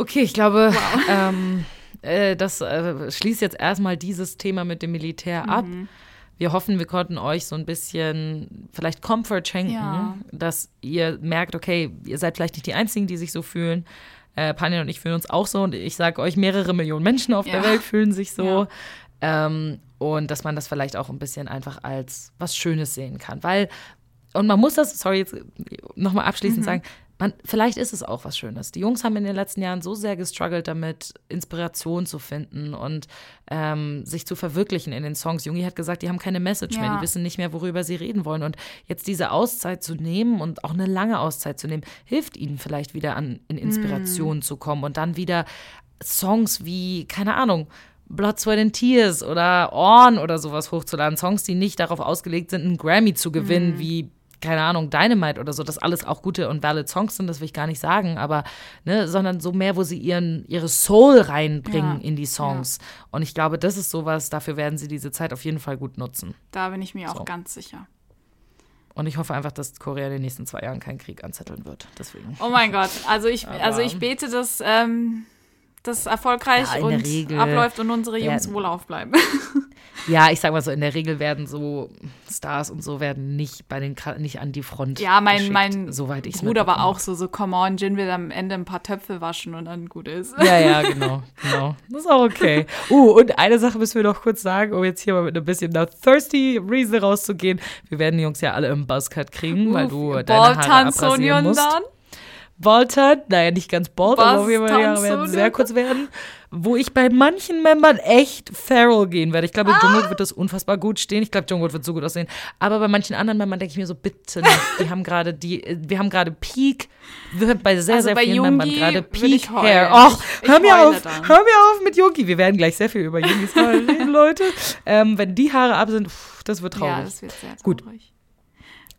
Okay, ich glaube, wow. ähm, äh, das äh, schließt jetzt erstmal dieses Thema mit dem Militär ab. Mhm. Wir hoffen, wir konnten euch so ein bisschen vielleicht Comfort schenken, ja. dass ihr merkt, okay, ihr seid vielleicht nicht die Einzigen, die sich so fühlen. Äh, Panja und ich fühlen uns auch so und ich sage euch, mehrere Millionen Menschen auf ja. der Welt fühlen sich so. Ja. Ähm, und dass man das vielleicht auch ein bisschen einfach als was Schönes sehen kann. Weil, und man muss das, sorry, jetzt nochmal abschließend mhm. sagen, man, vielleicht ist es auch was Schönes. Die Jungs haben in den letzten Jahren so sehr gestruggelt damit, Inspiration zu finden und ähm, sich zu verwirklichen in den Songs. Jungi hat gesagt, die haben keine Message ja. mehr, die wissen nicht mehr, worüber sie reden wollen. Und jetzt diese Auszeit zu nehmen und auch eine lange Auszeit zu nehmen, hilft ihnen vielleicht wieder an in Inspiration mm. zu kommen und dann wieder Songs wie, keine Ahnung, Blood, Sweat and Tears oder Orn oder sowas hochzuladen. Songs, die nicht darauf ausgelegt sind, einen Grammy zu gewinnen, mm. wie keine Ahnung, Dynamite oder so, dass alles auch gute und valid Songs sind, das will ich gar nicht sagen, aber, ne, sondern so mehr, wo sie ihren, ihre Soul reinbringen ja, in die Songs. Ja. Und ich glaube, das ist sowas, dafür werden sie diese Zeit auf jeden Fall gut nutzen. Da bin ich mir so. auch ganz sicher. Und ich hoffe einfach, dass Korea in den nächsten zwei Jahren keinen Krieg anzetteln wird. Deswegen. Oh mein Gott. Also ich, also ich bete, dass ähm, das erfolgreich ja, und Regel, abläuft und unsere Jungs ja, wohlauf bleiben. Ja, ich sag mal so, in der Regel werden so Stars und so werden nicht bei den nicht an die Front. Ja, mein, mein soweit Bruder war auch so, so, come on, Jin will am Ende ein paar Töpfe waschen und dann gut ist. Ja, ja, genau, genau. Das ist auch okay. Uh, und eine Sache müssen wir noch kurz sagen, um jetzt hier mal mit ein bisschen einer thirsty Reason rauszugehen. Wir werden die Jungs ja alle im Buzzcut kriegen, Uff, weil du deine Haare abrasieren musst. Dann? Bolton, naja, nicht ganz Bolton, aber wir werden sehr kurz werden, wo ich bei manchen Membern echt feral gehen werde. Ich glaube, ah. Jungkook wird das unfassbar gut stehen. Ich glaube, Jungkook wird so gut aussehen. Aber bei manchen anderen Membern denke ich mir so, bitte nicht. Die haben gerade die, wir haben gerade Peak, bei sehr, also sehr bei vielen Jungi Membern gerade Peak Hair. Och, hör mir auf, dann. hör mir auf mit Jungi. Wir werden gleich sehr viel über Jungis Haare reden, Leute. Ähm, wenn die Haare ab sind, pff, das wird traurig. Ja, das wird sehr traurig. Gut.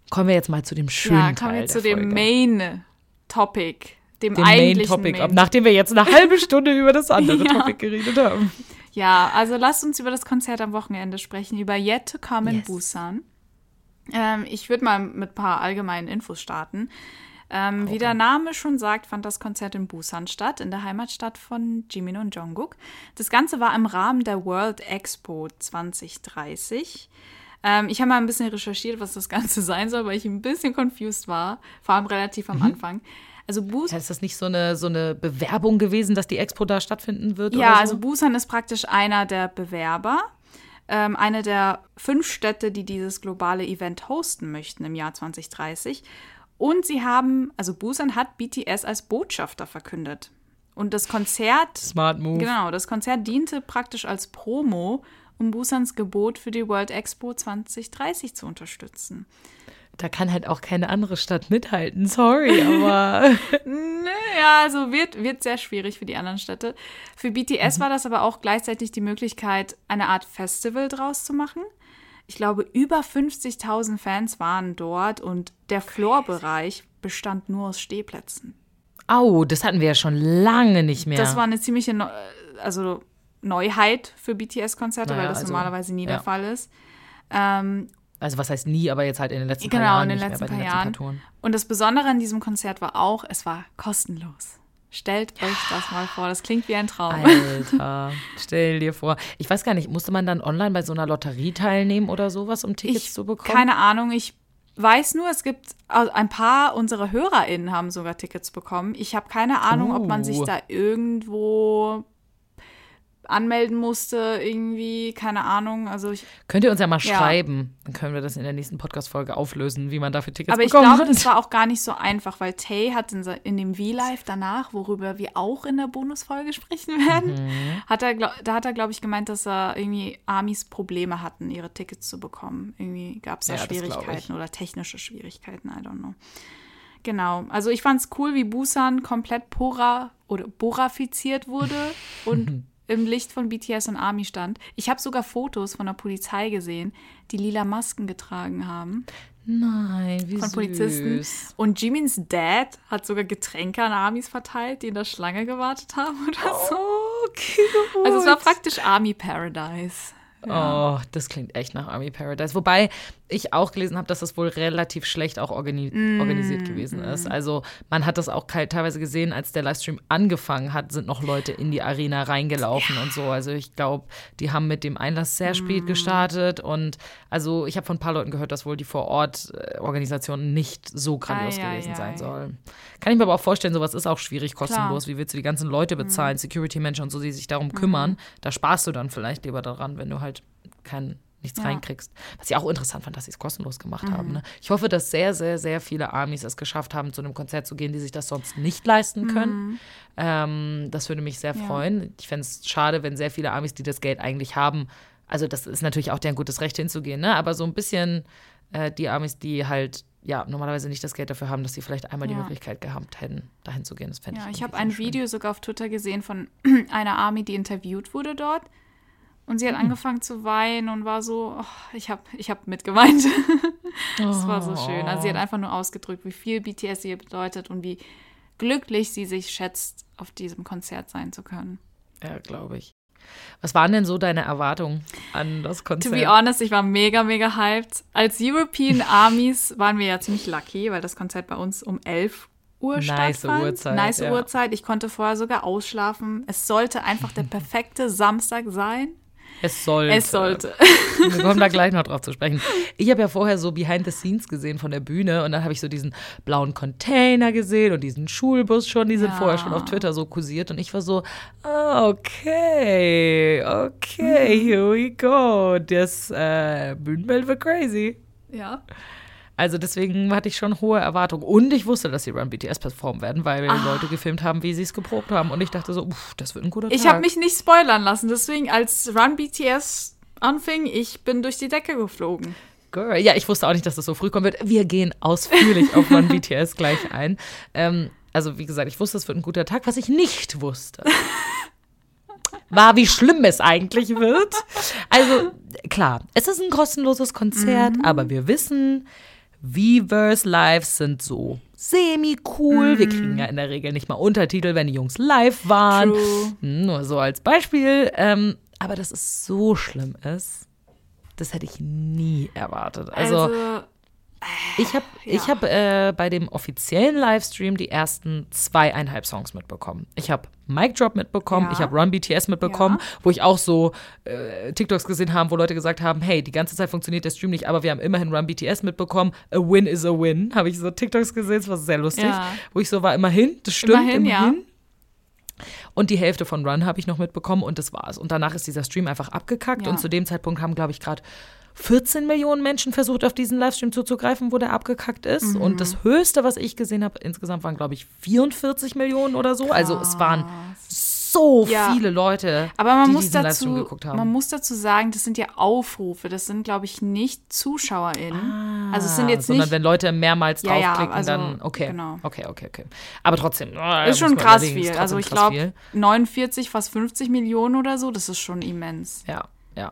Kommen wir jetzt mal zu dem schönen ja, kommen wir zu dem Main Topic, dem, dem eigentlichen Main Topic, Main. nachdem wir jetzt eine halbe Stunde über das andere ja. Topic geredet haben. Ja, also lasst uns über das Konzert am Wochenende sprechen, über Yet to Come in yes. Busan. Ähm, ich würde mal mit ein paar allgemeinen Infos starten. Ähm, okay. Wie der Name schon sagt, fand das Konzert in Busan statt, in der Heimatstadt von Jimin und Jungkook. Das Ganze war im Rahmen der World Expo 2030. Ähm, ich habe mal ein bisschen recherchiert, was das Ganze sein soll, weil ich ein bisschen confused war, vor allem relativ am mhm. Anfang. Also Busan. Ist das nicht so eine, so eine Bewerbung gewesen, dass die Expo da stattfinden wird? Ja, so? also Busan ist praktisch einer der Bewerber. Ähm, eine der fünf Städte, die dieses globale Event hosten möchten im Jahr 2030. Und sie haben, also Busan hat BTS als Botschafter verkündet. Und das Konzert. Smart Move. Genau, das Konzert diente praktisch als Promo um Busans Gebot für die World Expo 2030 zu unterstützen. Da kann halt auch keine andere Stadt mithalten, sorry, aber. nee, Ja, also wird, wird sehr schwierig für die anderen Städte. Für BTS Mhm. war das aber auch gleichzeitig die Möglichkeit, eine Art Festival draus zu machen. Ich glaube, über 50.000 Fans waren dort und der Floorbereich bestand nur aus Stehplätzen. Au, das hatten wir ja schon lange nicht mehr. Das war eine ziemliche also Neuheit für BTS-Konzerte, Naja, weil das also, normalerweise nie ja. der Fall ist. Ähm, also was heißt nie, aber jetzt halt in den letzten Genau, paar Jahren in den letzten bei den paar letzten paar Jahren. Touren. Und das Besondere an diesem Konzert war auch, es war kostenlos. Stellt euch das mal vor, das klingt wie ein Traum. Alter, stell dir vor. Ich weiß gar nicht, musste man dann online bei so einer Lotterie teilnehmen oder sowas, um Tickets Ich, zu bekommen? keine Ahnung, ich weiß nur, es gibt also ein paar unserer HörerInnen haben sogar Tickets bekommen. Ich habe keine Ahnung, ob man sich Uh. da irgendwo anmelden musste, irgendwie, keine Ahnung. Also ich, Könnt ihr uns ja mal Ja. schreiben. Dann können wir das in der nächsten Podcast-Folge auflösen, wie man dafür Tickets aber ich bekommen glaube, hat. das war auch gar nicht so einfach, weil Tay hat in, in dem V-Live danach, worüber wir auch in der Bonusfolge sprechen werden, Mhm. hat er, da hat er, glaube ich, gemeint, dass er irgendwie Amis Probleme hatten, ihre Tickets zu bekommen. Irgendwie gab es da Ja, ich. Schwierigkeiten oder technische Schwierigkeiten, I don't know. Genau, also ich fand es cool, wie Busan komplett pora oder borafiziert wurde und im Licht von BTS und Army stand. Ich habe sogar Fotos von der Polizei gesehen, die lila Masken getragen haben Nein, wie von süß. Polizisten. Und Jimins Dad hat sogar Getränke an Armys verteilt, die in der Schlange gewartet haben oder so. Oh, cute. Also es war praktisch Army Paradise. Oh, das klingt echt nach Army Paradise. Wobei ich auch gelesen habe, dass das wohl relativ schlecht auch organi Mm, organisiert gewesen ist. Also man hat das auch teilweise gesehen, als der Livestream angefangen hat, sind noch Leute in die Arena reingelaufen und so. Also ich glaube, die haben mit dem Einlass sehr Mm. spät gestartet und also ich habe von ein paar Leuten gehört, dass wohl die Vor-Ort-Organisation nicht so grandios Ei, ei, gewesen sein ei. soll. Kann ich mir aber auch vorstellen, sowas ist auch schwierig kostenlos. Wie willst du die ganzen Leute bezahlen, Security-Menschen und so, die sich darum kümmern? Da sparst du dann vielleicht lieber daran, wenn du halt kein, nichts Ja. reinkriegst. Was ich auch interessant fand, dass sie es kostenlos gemacht haben. Ne? Ich hoffe, dass sehr, sehr, sehr viele Armies es geschafft haben, zu einem Konzert zu gehen, die sich das sonst nicht leisten können. Ähm, das würde mich sehr Ja. freuen. Ich fände es schade, wenn sehr viele Armies, die das Geld eigentlich haben, also das ist natürlich auch deren gutes Recht hinzugehen, ne? aber so ein bisschen äh, die Armies, die halt ja normalerweise nicht das Geld dafür haben, dass sie vielleicht einmal die Ja. Möglichkeit gehabt hätten, dahin zu gehen. Das fände Ja, ich ich habe ein schön. Video sogar auf Twitter gesehen von einer Army, die interviewt wurde dort. Und sie hat Hm. angefangen zu weinen und war so, oh, ich habe ich hab mitgeweint. das war so schön. Also sie Oh. hat einfach nur ausgedrückt, wie viel BTS ihr bedeutet und wie glücklich sie sich schätzt, auf diesem Konzert sein zu können. Ja, glaube ich. Was waren denn so deine Erwartungen an das To Konzert? be honest, ich war mega, mega hyped. Als European Armies waren wir ja ziemlich lucky, weil das Konzert bei uns um 11 Uhr Nice stattfand. Uhrzeit, Nice ja. Uhrzeit. Ich konnte vorher sogar ausschlafen. Es sollte einfach der perfekte Samstag sein. Es sollte. Es sollte. Wir kommen da gleich noch drauf zu sprechen. Ich habe ja vorher so Behind the Scenes gesehen von der Bühne und dann habe ich so diesen blauen Container gesehen und diesen Schulbus schon, die sind Ja. vorher schon auf Twitter so kursiert und ich war so, ah, okay, okay, Mhm. here we go. Das äh, Bühnenbild wird crazy. Ja. Also deswegen hatte ich schon hohe Erwartungen. Und ich wusste, dass sie Run BTS performen werden, weil Leute gefilmt haben, wie sie es geprobt haben. Und ich dachte so, uff, das wird ein guter Ich Tag. habe mich nicht spoilern lassen. Deswegen, als Run BTS anfing, ich bin durch die Decke geflogen. Girl. Ja, ich wusste auch nicht, dass das so früh kommen wird. Wir gehen ausführlich auf Run BTS gleich ein. Ähm, also, wie gesagt, ich wusste, es wird ein guter Tag. Was ich nicht wusste, war, wie schlimm es eigentlich wird. Also, klar, es ist ein kostenloses Konzert, Mhm. aber wir wissen, Weverse Lives sind so semi-cool. Wir kriegen ja in der Regel nicht mal Untertitel, wenn die Jungs live waren. Mhm. True. Hm, Nur so als Beispiel. Ähm, aber dass es so schlimm ist, das hätte ich nie erwartet. Also, Also, ich habe ich hab, äh, bei dem offiziellen Livestream die ersten zweieinhalb Songs mitbekommen. Ich habe Mic Drop mitbekommen, Ja. ich habe Run BTS mitbekommen, Ja. wo ich auch so äh, TikToks gesehen habe, wo Leute gesagt haben, hey, die ganze Zeit funktioniert der Stream nicht, aber wir haben immerhin Run BTS mitbekommen. A win is a win. Habe ich so TikToks gesehen, das war sehr lustig. Ja. Wo ich so war, immerhin, das stimmt, Immerhin, immerhin. Und die Hälfte von Run habe ich noch mitbekommen und das war's. Und danach ist dieser Stream einfach abgekackt. Ja. Und zu dem Zeitpunkt haben, glaube ich, gerade 14 Millionen Menschen versucht, auf diesen Livestream zuzugreifen, wo der abgekackt ist. Mhm. Und das höchste, was ich gesehen habe, insgesamt waren, glaube ich, 44 Millionen oder so. Also es waren so ja. viele Leute, Aber man die muss diesen dazu, geguckt haben. Man muss dazu sagen, das sind ja Aufrufe. Das sind, glaube ich, nicht ZuschauerInnen. Ah, also es sind jetzt sondern nicht, wenn Leute mehrmals ja, draufklicken, also, dann okay. Genau. Okay, okay, okay. Aber trotzdem. Oh, ist schon krass viel. Also ich glaube 49, fast 50 Millionen oder so, das ist schon immens. Ja, ja.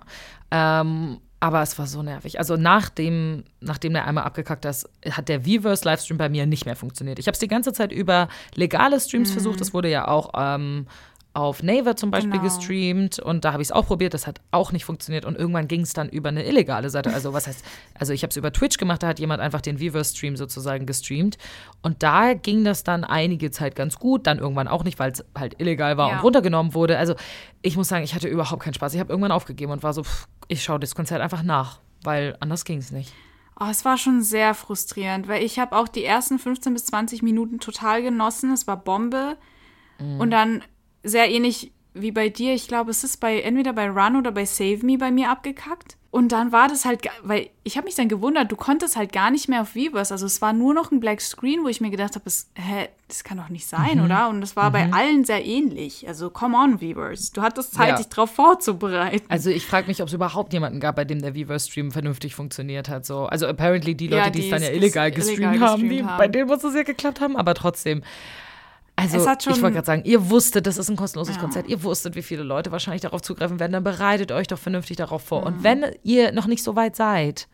Ähm, aber es war so nervig. Also nachdem, nachdem der einmal abgekackt ist, hat der Viverse-Livestream bei mir nicht mehr funktioniert. Ich habe es die ganze Zeit über legale Streams mhm. versucht. Das wurde ja auch ähm, auf Naver zum Beispiel genau. gestreamt und da habe ich es auch probiert, das hat auch nicht funktioniert und irgendwann ging es dann über eine illegale Seite. Also was heißt, also ich habe es über Twitch gemacht, da hat jemand einfach den Viverse-Stream sozusagen gestreamt und da ging das dann einige Zeit ganz gut, dann irgendwann auch nicht, weil es halt illegal war ja. und runtergenommen wurde. Also ich muss sagen, ich hatte überhaupt keinen Spaß. Ich habe irgendwann aufgegeben und war so, pff, ich schaue das Konzert einfach nach, weil anders ging es nicht. Oh, es war schon sehr frustrierend, weil ich habe auch die ersten 15 bis 20 Minuten total genossen. Es war Bombe. Mhm. Und dann sehr ähnlich wie bei dir. Ich glaube, es ist bei entweder bei Run oder bei Save Me bei mir abgekackt. Und dann war das halt, weil ich habe mich dann gewundert, du konntest halt gar nicht mehr auf Weavers. Also es war nur noch ein Black Screen, wo ich mir gedacht habe, hä, das kann doch nicht sein, mhm. oder? Und es war mhm. bei allen sehr ähnlich. Also come on, Weavers. Du hattest Zeit, ja. dich darauf vorzubereiten. Also ich frage mich, ob es überhaupt jemanden gab, bei dem der Weavers-Stream vernünftig funktioniert hat. So. Also apparently die Leute, ja, die, es dann ja illegal gestreamt, illegal haben, die, haben. bei denen muss es ja geklappt haben, aber trotzdem. Also, ich wollte gerade sagen, ihr wusstet, das ist ein kostenloses ja. Konzert. Ihr wusstet, wie viele Leute wahrscheinlich darauf zugreifen werden. Dann bereitet euch doch vernünftig darauf vor. Mhm. Und wenn ihr noch nicht so weit seid,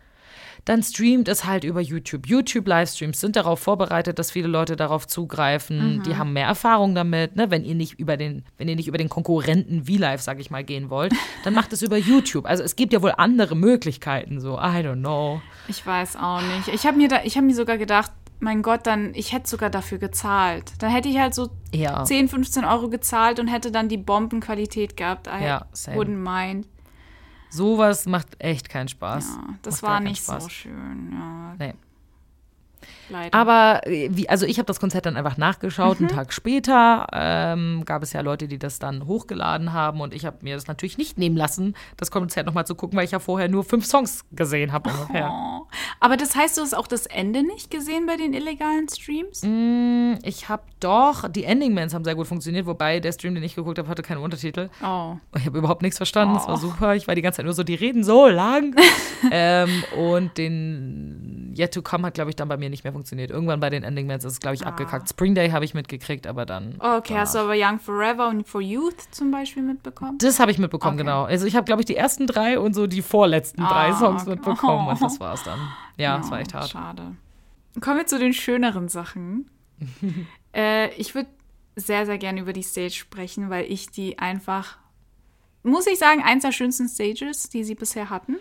dann streamt es halt über YouTube. YouTube-Livestreams sind darauf vorbereitet, dass viele Leute darauf zugreifen. Mhm. Die haben mehr Erfahrung damit. Ne? Wenn ihr nicht über den, wenn ihr nicht über den Konkurrenten V-Live, sag ich mal, gehen wollt, dann macht es über YouTube. Also es gibt ja wohl andere Möglichkeiten. So, I don't know. Ich weiß auch nicht. Ich habe mir da, ich habe mir sogar gedacht, mein Gott, dann, ich hätte sogar dafür gezahlt. Dann hätte ich halt so ja. 10, 15 Euro gezahlt und hätte dann die Bombenqualität gehabt. I ja, same. wouldn't mind. Sowas macht echt keinen Spaß. Ja, das macht war nicht Spaß. so schön. Ja. Nee. Leider. Aber äh, wie, also ich habe das Konzert dann einfach nachgeschaut. Mhm. Einen Tag später ähm, gab es ja Leute, die das dann hochgeladen haben und ich habe mir das natürlich nicht nehmen lassen, das Konzert nochmal zu gucken, weil ich ja vorher nur fünf Songs gesehen habe ungefähr. Oh. Aber das heißt, du hast auch das Ende nicht gesehen bei den illegalen Streams? Mm, ich habe doch, die Ending-Mans haben sehr gut funktioniert, wobei der Stream, den ich geguckt habe, hatte keine Untertitel. Oh. Ich habe überhaupt nichts verstanden, es war oh. super. Ich war die ganze Zeit nur so, die reden so lang. ähm, und den Yet to Come hat, glaube ich, dann bei mir nicht mehr funktioniert. Irgendwann bei den Ending Mans ist es, glaube ich, ah. abgekackt. Spring Day habe ich mitgekriegt, aber dann. okay, danach. hast du aber Young Forever und For Youth zum Beispiel mitbekommen? Das habe ich mitbekommen, okay. genau. Also ich habe, glaube ich, die ersten drei und so die vorletzten ah, drei Songs okay. mitbekommen oh. und das war es dann. Ja, es oh, war echt hart. Schade. Kommen wir zu den schöneren Sachen. äh, ich würde sehr, sehr gerne über die Stage sprechen, weil ich die einfach, muss ich sagen, eins der schönsten Stages, die sie bisher hatten.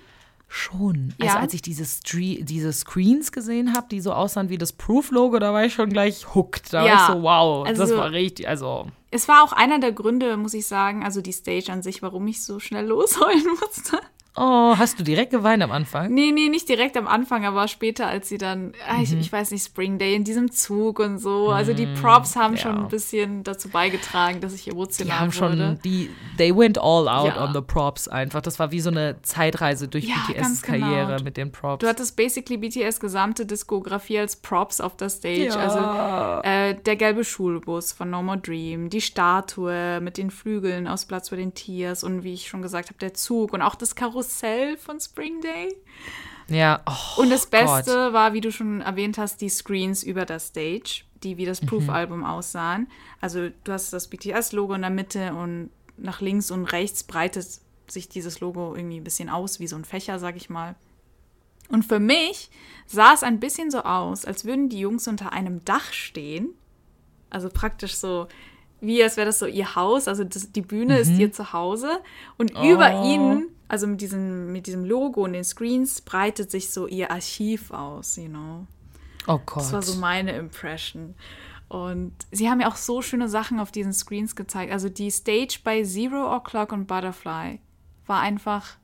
Schon. Also ja. Also als ich diese, Stre diese Screens gesehen habe, die so aussahen wie das Proof-Logo, da war ich schon gleich hooked. Da ja. war ich so, wow, also, das war richtig, also. Es war auch einer der Gründe, muss ich sagen, also die Stage an sich, warum ich so schnell losheulen musste. Oh, hast du direkt geweint am Anfang? Nee, nee, nicht direkt am Anfang, aber später, als sie dann, ah, ich, mhm. ich, weiß nicht, Spring Day in diesem Zug und so. Also die mhm, Props haben ja. schon ein bisschen dazu beigetragen, dass ich emotional die haben wurde. Schon die, they went all out ja. on the Props einfach. Das war wie so eine Zeitreise durch ja, BTS Karriere genau. mit den Props. Du hattest basically BTS gesamte Diskografie als Props auf der Stage. Also äh, der gelbe Schulbus von No More Dream, die Statue mit den Flügeln aus Platz für den Tiers und wie ich schon gesagt habe, der Zug und auch das Karussell Karussell von Spring Day. Ja. Oh, und das Beste Gott. war, wie du schon erwähnt hast, die Screens über der Stage, die wie das mhm. Proof-Album mhm. aussahen. Also du hast das BTS-Logo in der Mitte und nach links und rechts breitet sich dieses Logo irgendwie ein bisschen aus, wie so ein Fächer, sag ich mal. Und für mich sah es ein bisschen so aus, als würden die Jungs unter einem Dach stehen. Also praktisch so, wie als wäre das so ihr Haus. Also das, die Bühne mhm. ist ihr Zuhause. Und oh. über ihnen also mit diesem, mit diesem Logo und den Screens breitet sich so ihr Archiv aus, you know. Oh Gott. Das war so meine Impression. Und sie haben ja auch so schöne Sachen auf diesen Screens gezeigt. Also die Stage bei Zero O'Clock und Butterfly war einfach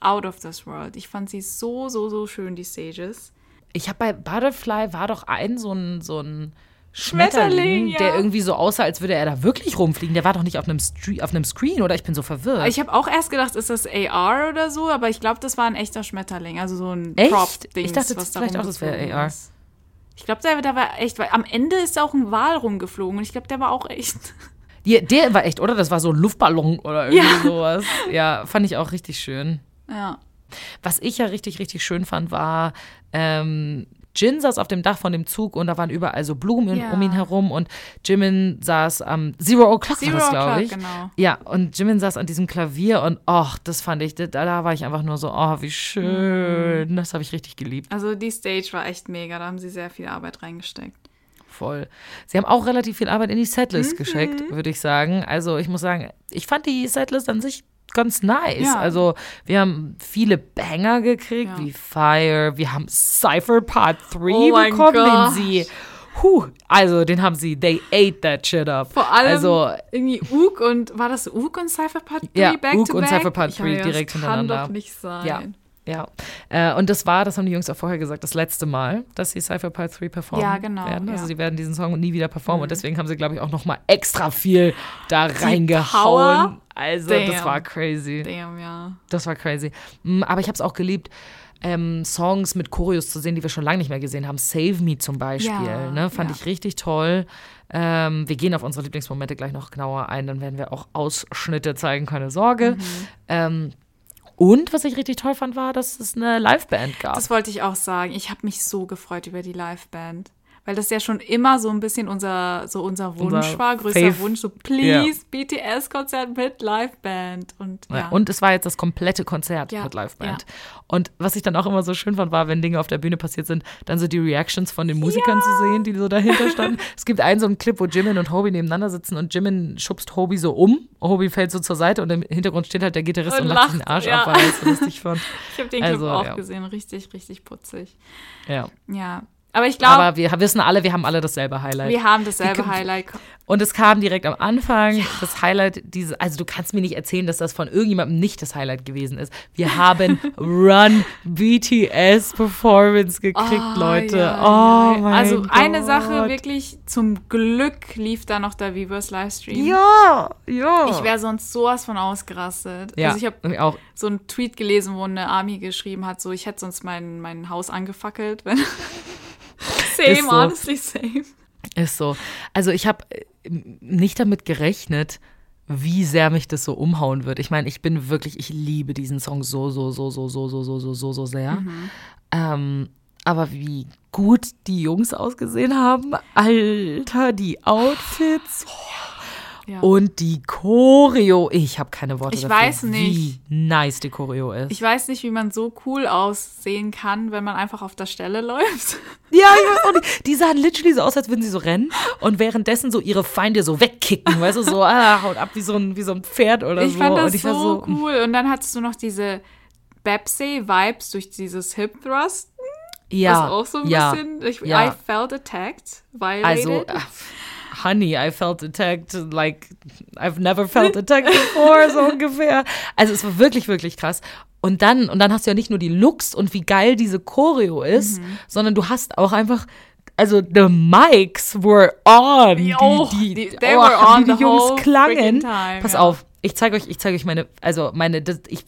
out of this world. Ich fand sie so, so, so schön, die Stages. Ich habe bei Butterfly war doch ein so ein, so ein Schmetterling, ja. der irgendwie so aussah, als würde er da wirklich rumfliegen. Der war doch nicht auf einem, Stre auf einem Screen, oder? Ich bin so verwirrt. Ich habe auch erst gedacht, ist das AR oder so, aber ich glaube, das war ein echter Schmetterling. Also so ein Prop-Ding. Ich dachte was vielleicht auch, das wäre AR. Ich glaube, der, der war echt, weil am Ende ist auch ein Wal rumgeflogen und ich glaube, der war auch echt. Die, der war echt, oder? Das war so ein Luftballon oder irgendwie sowas. Ja, fand ich auch richtig schön. Ja. Was ich ja richtig, richtig schön fand, war, ähm, Jin saß auf dem Dach von dem Zug und da waren überall so Blumen Ja. um ihn herum und Jimin saß am Zero O'Clock Zero das, glaube O'Clock, ich. genau. Ja, und Jimin saß an diesem Klavier und ach, das fand ich, da, da war ich einfach nur so, oh, wie schön. Mhm. Das habe ich richtig geliebt. Also die Stage war echt mega, da haben sie sehr viel Arbeit reingesteckt. Voll. Sie haben auch relativ viel Arbeit in die Setlist Mhm. geschickt, würde ich sagen. Also ich muss sagen, ich fand die Setlist an sich ganz nice. Ja. Also wir haben viele Banger gekriegt, Ja. wie Fire, wir haben Cypher Part 3 Oh bekommen, den sie, huh, also den haben sie, they ate that shit up. Vor allem also irgendwie Ook und, war das Ook und Cypher Part 3 Ja, back Ook to und back? Cypher Part Ich 3 meine, direkt das hintereinander. kann doch nicht sein. Ja. Ja, äh, und das war, das haben die Jungs auch vorher gesagt, das letzte Mal, dass sie Cypher Part 3 performen Ja, genau, werden. Also ja. Mhm. sie werden diesen Song nie wieder performen und deswegen haben sie, glaube ich, auch noch mal extra viel da reingehauen. Power? Also das Damn. war crazy. Damn, ja. Das war crazy. Mm, Aber ich habe es auch geliebt, ähm, Songs mit Choreos zu sehen, die wir schon lange nicht mehr gesehen haben. Save Me zum Beispiel, Ja, ne? fand ich richtig toll. Ähm, wir gehen auf unsere Lieblingsmomente gleich noch genauer ein, dann werden wir auch Ausschnitte zeigen, keine Sorge. Mhm. Ähm, und was ich richtig toll fand, war, dass es eine Liveband gab. Das wollte ich auch sagen. Ich habe mich so gefreut über die Liveband. Weil das ja schon immer so ein bisschen unser, so unser Wunsch Unser war, größter Fave. Wunsch, so please, BTS-Konzert mit Liveband. Und ja. Ja. Und es war jetzt das komplette Konzert Ja, mit Liveband. Und was ich dann auch immer so schön fand, war, wenn Dinge auf der Bühne passiert sind, dann so die Reactions von den Musikern zu sehen, die so dahinter standen. es gibt einen so einen Clip, wo Jimin und Hobie nebeneinander sitzen und Jimin schubst Hobie so um. Hobie fällt so zur Seite und im Hintergrund steht halt der Gitarrist und, Und lacht sich den Arsch ja. ab, weil er es so lustig fand. ich habe den Clip also, auch ja. gesehen. Richtig, richtig putzig. Ja. Ja. Aber ich glaube, Aber wir wissen alle, wir haben alle dasselbe Highlight. wir haben dasselbe Die- Highlight. Und es kam direkt am Anfang das Highlight, diese, also du kannst mir nicht erzählen, dass das von irgendjemandem nicht das Highlight gewesen ist. Wir haben Run BTS Performance gekriegt, Ah, Leute. ja, oh ja. mein Also Gott. eine Sache wirklich, zum Glück lief da noch der Weverse Livestream. Ja, ja. Ich wäre sonst sowas von ausgerastet. ja, Also ich habe auch. so einen Tweet gelesen, wo eine Army geschrieben hat, so ich hätte sonst mein, mein Haus angefackelt, wenn. same, so. honestly same. Ist so. Also ich habe nicht damit gerechnet, wie sehr mich das so umhauen wird. Ich meine, ich bin wirklich, ich liebe diesen Song so, so, so, so, so, so, so, so, so, so sehr. Ähm, aber wie gut die Jungs ausgesehen haben, Alter, die Outfits Ja. und die Choreo. Ich habe keine Worte Ich dafür, weiß nicht. wie nice die Choreo ist. Ich weiß nicht, wie man so cool aussehen kann, wenn man einfach auf der Stelle läuft. Ja, ich weiß auch nicht. Die sahen literally so aus, als würden sie so rennen und währenddessen so ihre Feinde so wegkicken, weißt du, so, ah, haut ab wie so ein, wie so ein Pferd oder Ich so. fand und das ich so, so, cool. Und dann hattest du noch diese Bepsy-Vibes durch dieses Hip-Thrust. ja, was auch so ein ja, bisschen. Ich, ja. I felt attacked, violated. Also, äh, honey, I felt attacked like I've never felt attacked before, so ungefähr. Also es war wirklich, wirklich krass. Und dann, und dann hast du ja nicht nur die Looks und wie geil diese Choreo ist, Mhm. sondern du hast auch einfach, also the mics were on. Jo, die, die, die- they oh, were on die the Jungs klangen. time, Pass ja. auf, ich zeige euch, ich zeige euch meine, also meine, das, ich,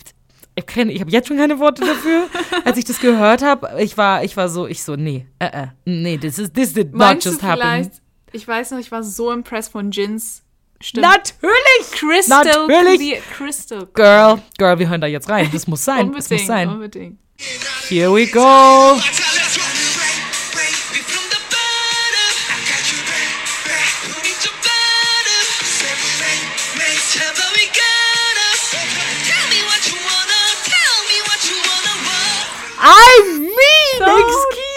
ich, kenn- ich habe jetzt schon keine Worte dafür. Als ich das gehört habe, ich war, ich war so, ich so, nee, äh, äh, nee, this is, this did not Meinst du just happen. Ich weiß noch, ich war so impressed von Jins Stimme. Natürlich! Crystal Natürlich! Crystal Girl, Girl, wir hören da jetzt rein. Das muss sein. Das muss Unbedingt, sein. unbedingt. Here we go. I mean, excuse me.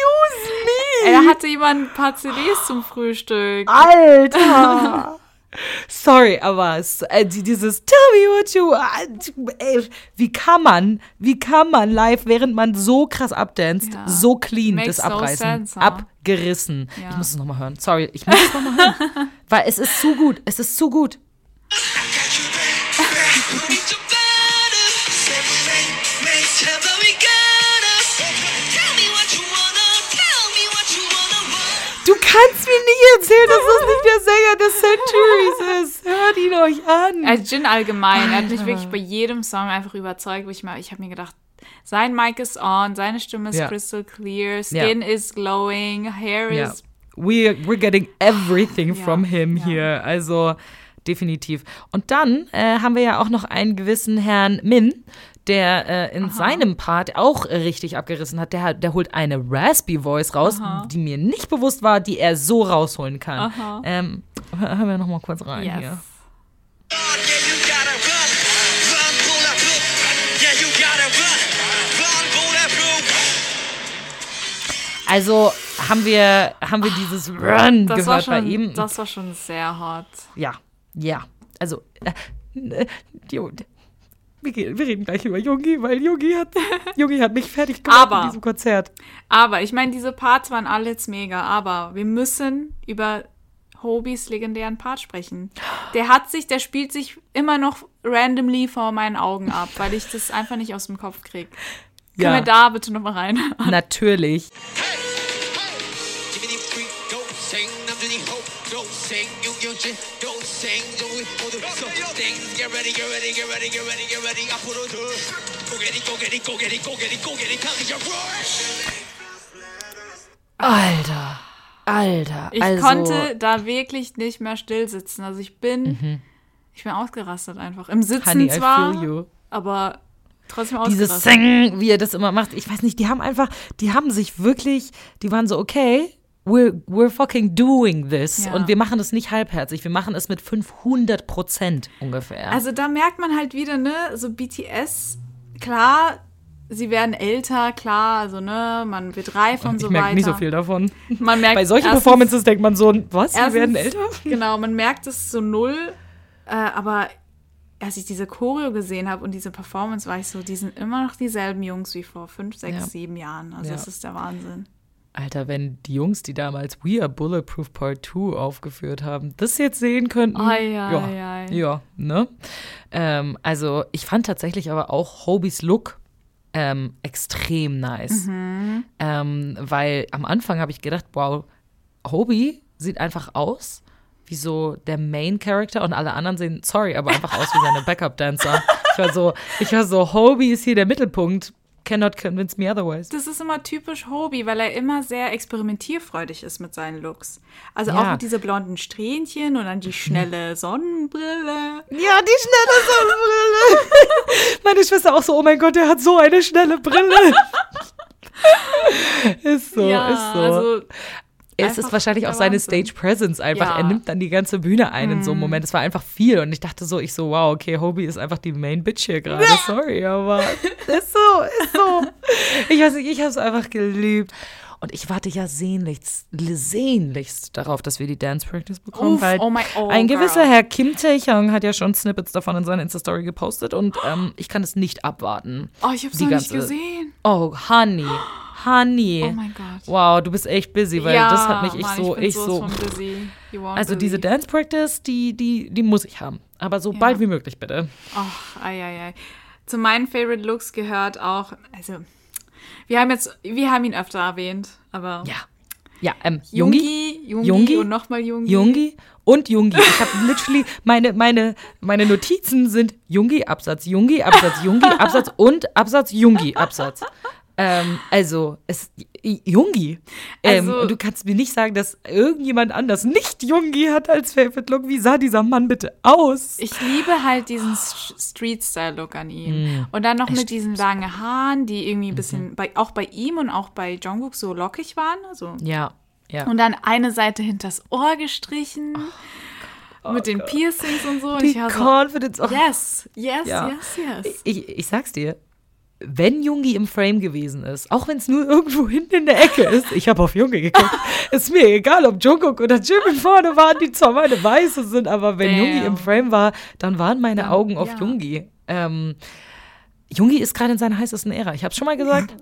Er hatte jemand ein paar CDs zum Frühstück. Alter. Sorry, aber es, äh, die- dieses Tell me what you want. Ey, wie kann man, wie kann man live, während man so krass abdanzt, Ja. so clean Makes das abreißen? sense, huh? Abgerissen. Ja. Ich muss es nochmal hören. Sorry, ich muss es nochmal hören. Weil es ist zu gut. Es ist zu gut. kannst mir nicht erzählen, dass das nicht der Sänger des Centuries ist. Hört ihn euch an. Also Jin allgemein, er hat mich wirklich bei jedem Song einfach überzeugt, wo ich mal, ich habe mir gedacht, sein Mic ist on, seine Stimme ist Ja. crystal clear, skin is glowing, hair Ja. is We, we're getting everything Ja, from him ja. here. Also, definitiv. Und dann äh, haben wir ja auch noch einen gewissen Herrn Min, der äh, in seinem Part auch richtig abgerissen hat. Der, der holt eine Raspy Voice raus, die mir nicht bewusst war, die er so rausholen kann. Aha. Ähm, hör- hören wir noch mal kurz rein Yes. hier. Also haben wir, haben wir dieses Run Das gehört bei schon, ihm. das war schon sehr hot. Ja, ja. Also, äh, äh, die, wir, gehen- wir reden gleich über Jungi, weil Jungi hat, Jungi hat mich fertig gemacht Aber- in diesem Konzert. Aber ich meine, diese Parts waren alle jetzt mega. Aber wir müssen über Hobys legendären Part sprechen. Der hat sich, der spielt sich immer noch randomly vor meinen Augen ab, weil ich das einfach nicht aus dem Kopf krieg. Können Ja. wir da bitte nochmal rein? Natürlich. Hey, ready, get ready, get ready, get ready, get ready, the door. Go get it, go get it, go get it, go get it, go get it, come your roar. Alter. Alter. Ich also, konnte da wirklich nicht mehr still sitzen. Also ich bin, ich bin ausgerastet einfach. Im Sitzen Honey, I zwar, aber trotzdem Dieses ausgerastet. Sing, wie er das immer macht. Ich weiß nicht, die haben einfach, die haben sich wirklich, die waren so, okay, we're, we're fucking doing this. Ja. Und wir machen das nicht halbherzig, wir machen es mit 500 Prozent ungefähr. Also da merkt man halt wieder, ne, so BTS, klar, sie werden älter, klar, also ne, man wird reifer und ich so merke weiter. nicht so viel davon. Man merkt Bei solchen erstens- Performances denkt man so, was, erstens- werden älter? Genau, man merkt es so null, äh, aber als ich diese Choreo gesehen habe und diese Performance, war ich so, die sind immer noch dieselben Jungs wie vor fünf, sechs, Ja. sieben Jahren. Also Ja. das ist der Wahnsinn. Alter, wenn die Jungs, die damals We Are Bulletproof Part 2 aufgeführt haben, das jetzt sehen könnten. Ei, ja, ei, ei. ja, ne? Ähm, also ich fand tatsächlich aber auch Hobys Look ähm, extrem nice. Mhm. Ähm, weil am Anfang habe ich gedacht, wow, Hobie sieht einfach aus wie so der Main Character und alle anderen sehen, sorry, aber einfach aus wie seine Backup-Dancer. Ich war so, ich war so, Hobie ist hier der Mittelpunkt. Cannot convince me otherwise. Das ist immer typisch Hobie, weil er immer sehr experimentierfreudig ist mit seinen Looks. Also Ja. auch mit diese blonden Strähnchen und dann die schnelle Sonnenbrille. Ja, die schnelle Sonnenbrille. Meine Schwester auch so, oh mein Gott, der hat so eine schnelle Brille. ist so, ja, ist so. also es ist wahrscheinlich auch seine Wahnsinn. Stage Presence einfach. Ja. Mhm. Er nimmt dann die ganze Bühne ein in so einem Moment. Es war einfach viel und ich dachte so, ich so, wow, okay, Hobie ist einfach die Main Bitch hier gerade. Sorry, aber ist so, ist so. Ich weiß nicht, ich habe es einfach geliebt. Und ich warte ja sehnlichst, sehnlichst darauf, dass wir die Dance Practice bekommen, Uff, weil oh mein- oh, ein gewisser girl. Herr Kim Tae-hyung hat ja schon Snippets davon in seiner Insta-Story gepostet und ähm, ich kann es nicht abwarten. Oh, ich Die noch nicht ganze- gesehen. Oh, Honey, Honey. Oh mein Gott. Wow, du bist echt busy, weil das hat mich ich Mann, so, ich, ich so. von busy. Also diese. Dance Practice, die, die, die muss ich haben. Aber so bald wie möglich, bitte. Ach, ei, ei, ei. Zu meinen Favorite Looks gehört auch, also, wir haben jetzt, wir haben ihn öfter erwähnt, aber Ja. Ja, ähm, Jungi, Jungi, Jungi, Jungi, und nochmal Jungi. Jungi und Jungi. Ich habe literally, meine, meine, meine Notizen sind Jungi, Absatz, Jungi, Absatz, Jungi, Absatz und Absatz, Jungi, Absatz. Ähm, also, es, Jungi. Ähm, Also- und du kannst mir nicht sagen, dass irgendjemand anders nicht Jungi hat als Favorite Look. Wie sah dieser Mann bitte aus? Ich liebe halt diesen St- Street-Style-Look an ihm. Mm. Und dann noch mit diesen langen Haaren, die irgendwie ein bisschen, bei, auch bei ihm und auch bei Jungkook so lockig waren. Also. ja, ja. Und dann eine Seite hinters Ohr gestrichen. mit den Piercings und so. Und Oh die ich war so, Confidence. Oh, yes, yes, Ja. yes, yes. ich, ich sag's dir, wenn Jungi im Frame gewesen ist, auch wenn es nur irgendwo hinten in der Ecke ist, ich habe auf Jungi geguckt, ist mir egal, ob Jungkook oder Jimin vorne waren, die zwar meine Weiße sind, aber wenn Damn. Jungi im Frame war, dann waren meine Augen auf ja. Jungi. Ähm, Jungi ist gerade in seiner heißesten Ära. Ich habe schon mal gesagt.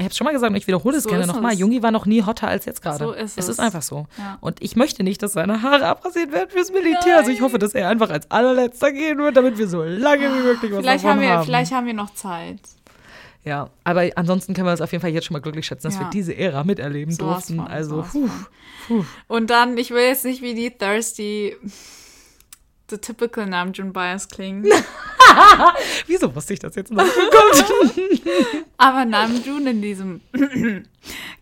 Ich habe schon mal gesagt und ich wiederhole es So gerne nochmal. es. Jungi war noch nie hotter als jetzt gerade. So ist es es. ist einfach so. Ja. Und ich möchte nicht, dass seine Haare abrasiert werden fürs Militär. Also ich hoffe, dass er einfach als allerletzter gehen wird, damit wir so lange wie möglich was Vielleicht davon haben, wir, haben. vielleicht haben wir noch Zeit. Ja, aber ansonsten können wir es auf jeden Fall jetzt schon mal glücklich schätzen, dass Ja. wir diese Ära miterleben Sowas durften. von, also, puh, von. Und dann, ich will jetzt nicht wie die Thirsty, the typical Namjoon Bias klingen. wieso wusste ich das jetzt noch? Oh. Aber Namjoon in diesem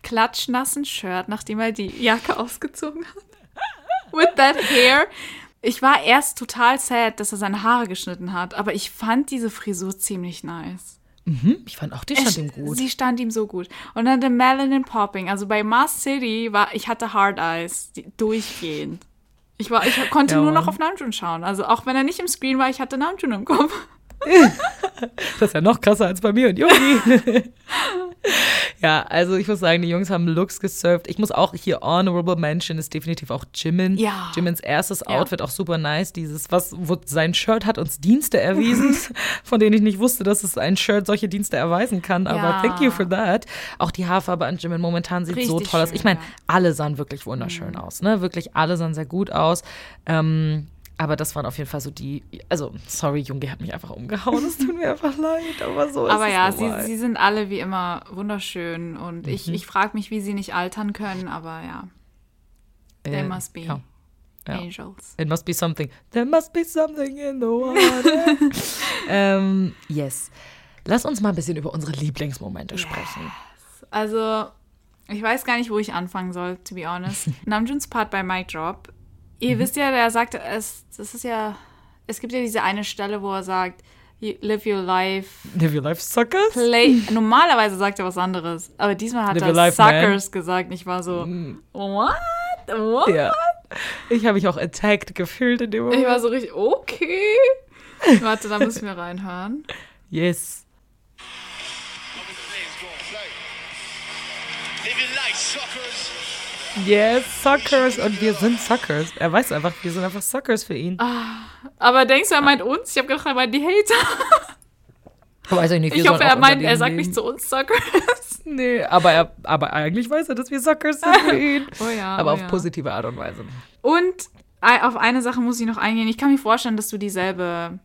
klatschnassen Shirt, nachdem er die Jacke ausgezogen hat. With that hair. Ich war erst total sad, dass er seine Haare geschnitten hat, aber ich fand diese Frisur ziemlich nice. Mhm, ich fand auch die stand Es- ihm gut. Sie stand ihm so gut. Und dann der Melanin Popping. Also bei Mars City war, ich hatte Hard Eyes die, durchgehend. Ich war, ich konnte Ja, nur noch auf Namjoon schauen. Also auch wenn er nicht im Screen war, ich hatte Namjoon im Kopf. Das ist ja noch krasser als bei mir und Yogi. ja, also ich muss sagen, die Jungs haben Looks gesurft. Ich muss auch hier Honorable Mention ist definitiv auch Jimin. Ja. Jimins erstes Ja. Outfit auch super nice. Dieses, was, wo sein Shirt hat uns Dienste erwiesen, von denen ich nicht wusste, dass es ein Shirt solche Dienste erweisen kann. Aber Ja. thank you for that. Auch die Haarfarbe an Jimin momentan sieht so Richtig toll aus. Ich meine, ja. Mhm. alle sahen wirklich wunderschön aus. Ne? Wirklich, alle sahen sehr gut aus. Ähm, aber das waren auf jeden Fall so die, also sorry, Junge hat mich einfach umgehauen, es tut mir einfach leid, aber so ist Aber es ja, nun mal. sie, sie sind alle wie immer wunderschön. Und Mhm. ich, ich frage mich, wie sie nicht altern können. Aber ja, they Äh, must be Ja. Ja. angels. It must be something. There must be something in the water. ähm, yes. Lass uns mal ein bisschen über unsere Lieblingsmomente sprechen. Also, ich weiß gar nicht, wo ich anfangen soll, to be honest. Namjoons Part bei Mic Drop. Ihr Mhm. wisst ja, der sagt, es, das ist ja, es gibt ja diese eine Stelle, wo er sagt, "You live your life, Live your life, suckers. play. Normalerweise sagt er was anderes, aber diesmal hat Live er life, man. Suckers gesagt. Ich war so, what? What? Ja. Ich habe mich auch attacked gefühlt in dem Moment. Ich war so richtig, okay. Warte, da müssen wir reinhören. yes. Live your life, suckers. Yes, Suckers. Und wir sind Suckers. Er weiß einfach, wir sind einfach Suckers für ihn. Aber denkst du, er meint uns? Ich habe gedacht, er meint die Hater. Weiß ich nicht. wir Ich hoffe, er meint, er sagt nicht zu uns Suckers. Nee, aber, er, aber eigentlich weiß er, dass wir Suckers sind für ihn. Oh ja, aber oh auf ja. positive Art und Weise. Und auf eine Sache muss ich noch eingehen. Ich kann mir vorstellen, dass du dieselbe,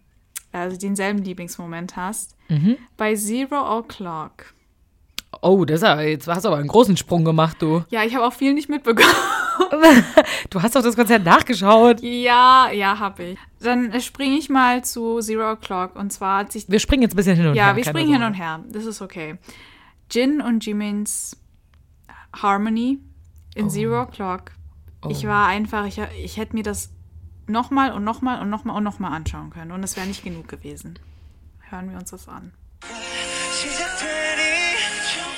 also denselben Lieblingsmoment hast. Mhm. Bei Zero O'Clock. Oh, das aber, jetzt hast du aber einen großen Sprung gemacht, du. Ja, ich habe auch viel nicht mitbekommen. du hast doch das Konzert nachgeschaut. Ja, ja, habe ich. Dann springe ich mal zu Zero O'Clock. Und zwar hat sich. Wir springen jetzt ein bisschen hin und ja, her. Ja, wir springen Sorge. hin und her. Das ist okay. Jin und Jimin's Harmony in oh. Zero O'Clock. Oh. Ich war einfach, ich, ich hätte mir das nochmal und nochmal und nochmal und nochmal anschauen können. Und es wäre nicht genug gewesen. Hören wir uns das an. She's a pretty child.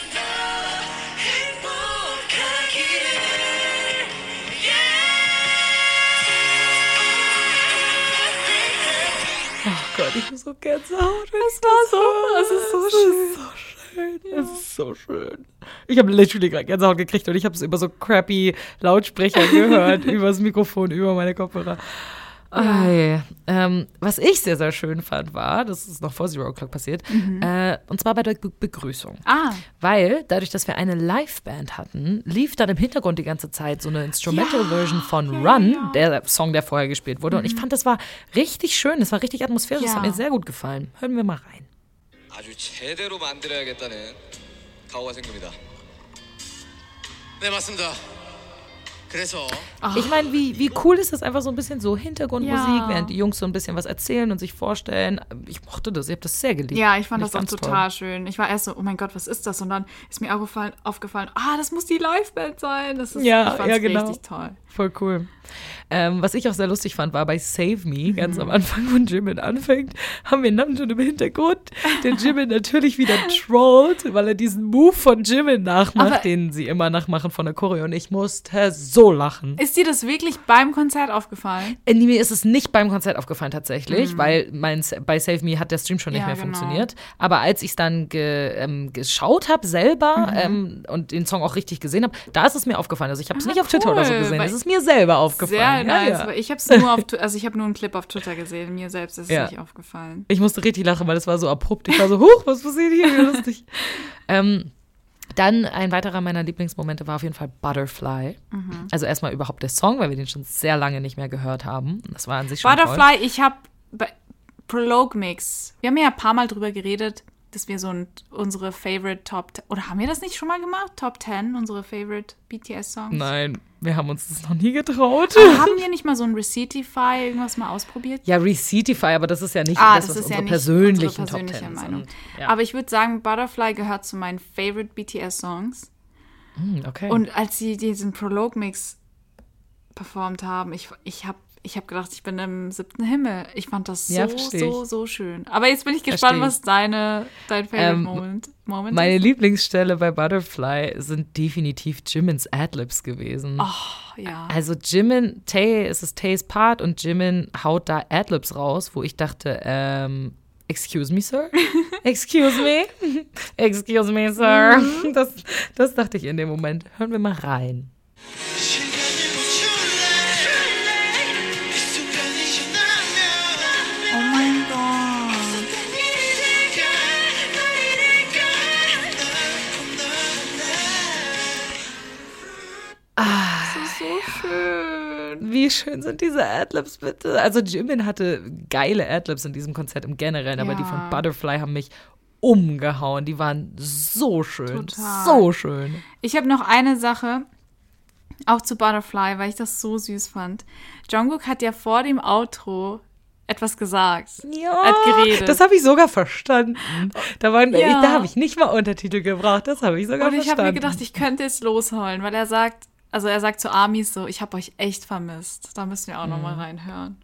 Ich muss so Gänsehaut. Es war so, es ist so schön. so schön. Es ist so schön. Ich habe literally gerade Gänsehaut gekriegt und ich habe es über so crappy Lautsprecher gehört, übers Mikrofon, über meine Kopfhörer. Ei. Ähm, was ich sehr, sehr schön fand, war, das ist noch vor Zero O'Clock passiert, äh, und zwar bei der Be Begrüßung. Ah, Weil, dadurch, dass wir eine Liveband hatten, lief dann im Hintergrund die ganze Zeit so eine Instrumental-Version von Run, der Song, der vorher gespielt wurde. Und ich fand, das war richtig schön, das war richtig atmosphärisch, das Ja. hat mir sehr gut gefallen. Hören wir mal rein. 아주 제대로 만들어야겠다는 각오가 생깁니다. 네 맞습니다. Ich meine, wie, wie cool ist das einfach so ein bisschen so Hintergrundmusik, ja. während die Jungs so ein bisschen was erzählen und sich vorstellen. Ich mochte das, ich habe das sehr geliebt. Ja, ich fand ich das auch total toll. schön. Ich war erst so, oh mein Gott, was ist das? Und dann ist mir aufgefallen, aufgefallen ah, das muss die Liveband sein. Das ist, ja, ich ja, genau. richtig toll. Voll cool. Ähm, was ich auch sehr lustig fand, war bei Save Me, ganz am Anfang, wo Jimin anfängt, haben wir Namjoon im Hintergrund, der Jimin natürlich wieder trollt, weil er diesen Move von Jimin nachmacht, Aber- den sie immer nachmachen von der Choreo. Und ich musste so lachen. Ist dir das wirklich beim Konzert aufgefallen? Äh, nee, Mir ist es nicht beim Konzert aufgefallen tatsächlich, weil mein, bei Save Me hat der Stream schon nicht Mhm. Ja, mehr genau. funktioniert. Aber als ich es dann ge, ähm, geschaut habe selber Mhm. ähm, und den Song auch richtig gesehen habe, da ist es mir aufgefallen. Also ich habe es nicht auf Twitter oder so Ah, cool, gesehen, ist mir selber aufgefallen. Sehr Ja, nice, ja. ich habe es nur auf, also ich habe nur einen Clip auf Twitter gesehen, mir selbst ist es Ja. nicht aufgefallen. Ich musste richtig lachen, weil es war so abrupt. Ich war so, huch, was passiert hier? Wie lustig. ähm, dann ein weiterer meiner Lieblingsmomente war auf jeden Fall Butterfly. Mhm. Also erstmal überhaupt der Song, weil wir den schon sehr lange nicht mehr gehört haben. Das war an sich schon toll. Butterfly, ich habe Prologue Mix. Wir haben ja ein paar Mal drüber geredet, dass wir so ein, unsere Favorite Top 10, oder haben wir das nicht schon mal gemacht? Top 10, unsere Favorite BTS Songs? Nein, wir haben uns das noch nie getraut. Aber haben wir nicht mal so ein Receiptify irgendwas mal ausprobiert? Ja, Receiptify, aber das ist ja nicht Ah, das, das, was ist ja unsere nicht persönlichen unsere persönliche Top Ten Meinung. sind. Ja. Aber ich würde sagen, Butterfly gehört zu meinen Favorite BTS Songs. Hm, okay. Und als sie diesen Prologue Mix performt haben, ich, ich habe ich habe gedacht, ich bin im siebten Himmel. Ich fand das so, Ja, so, so schön. Aber jetzt bin ich gespannt, was deine, dein Favorite Ähm, Moment, Moment Meine ist. Lieblingsstelle bei Butterfly sind definitiv Jimin's Adlibs gewesen. Oh, ja. Also Jimin, Tay, es ist Tays Part und Jimin haut da Adlibs raus, wo ich dachte, ähm, excuse me, sir? Excuse me? Excuse me, sir? Mhm. Das, das dachte ich in dem Moment. Hören wir mal rein. Oh Das ist so schön. Wie schön sind diese Adlibs bitte? Also Jimin hatte geile Adlibs in diesem Konzert im Generellen, aber die Ja. von Butterfly haben mich umgehauen. Die waren so schön, Total. so schön. Ich habe noch eine Sache, auch zu Butterfly, weil ich das so süß fand. Jungkook hat ja vor dem Outro etwas gesagt. Ja, hat geredet. das habe ich sogar verstanden. Da, waren, Ja. ich, da habe ich nicht mal Untertitel gebraucht, das habe ich sogar Und ich habe verstanden. mir gedacht, ich könnte jetzt losheulen, weil er sagt, also er sagt zu Amis so, ich habe euch echt vermisst. Da müssen wir auch mhm. noch mal mhm. reinhören.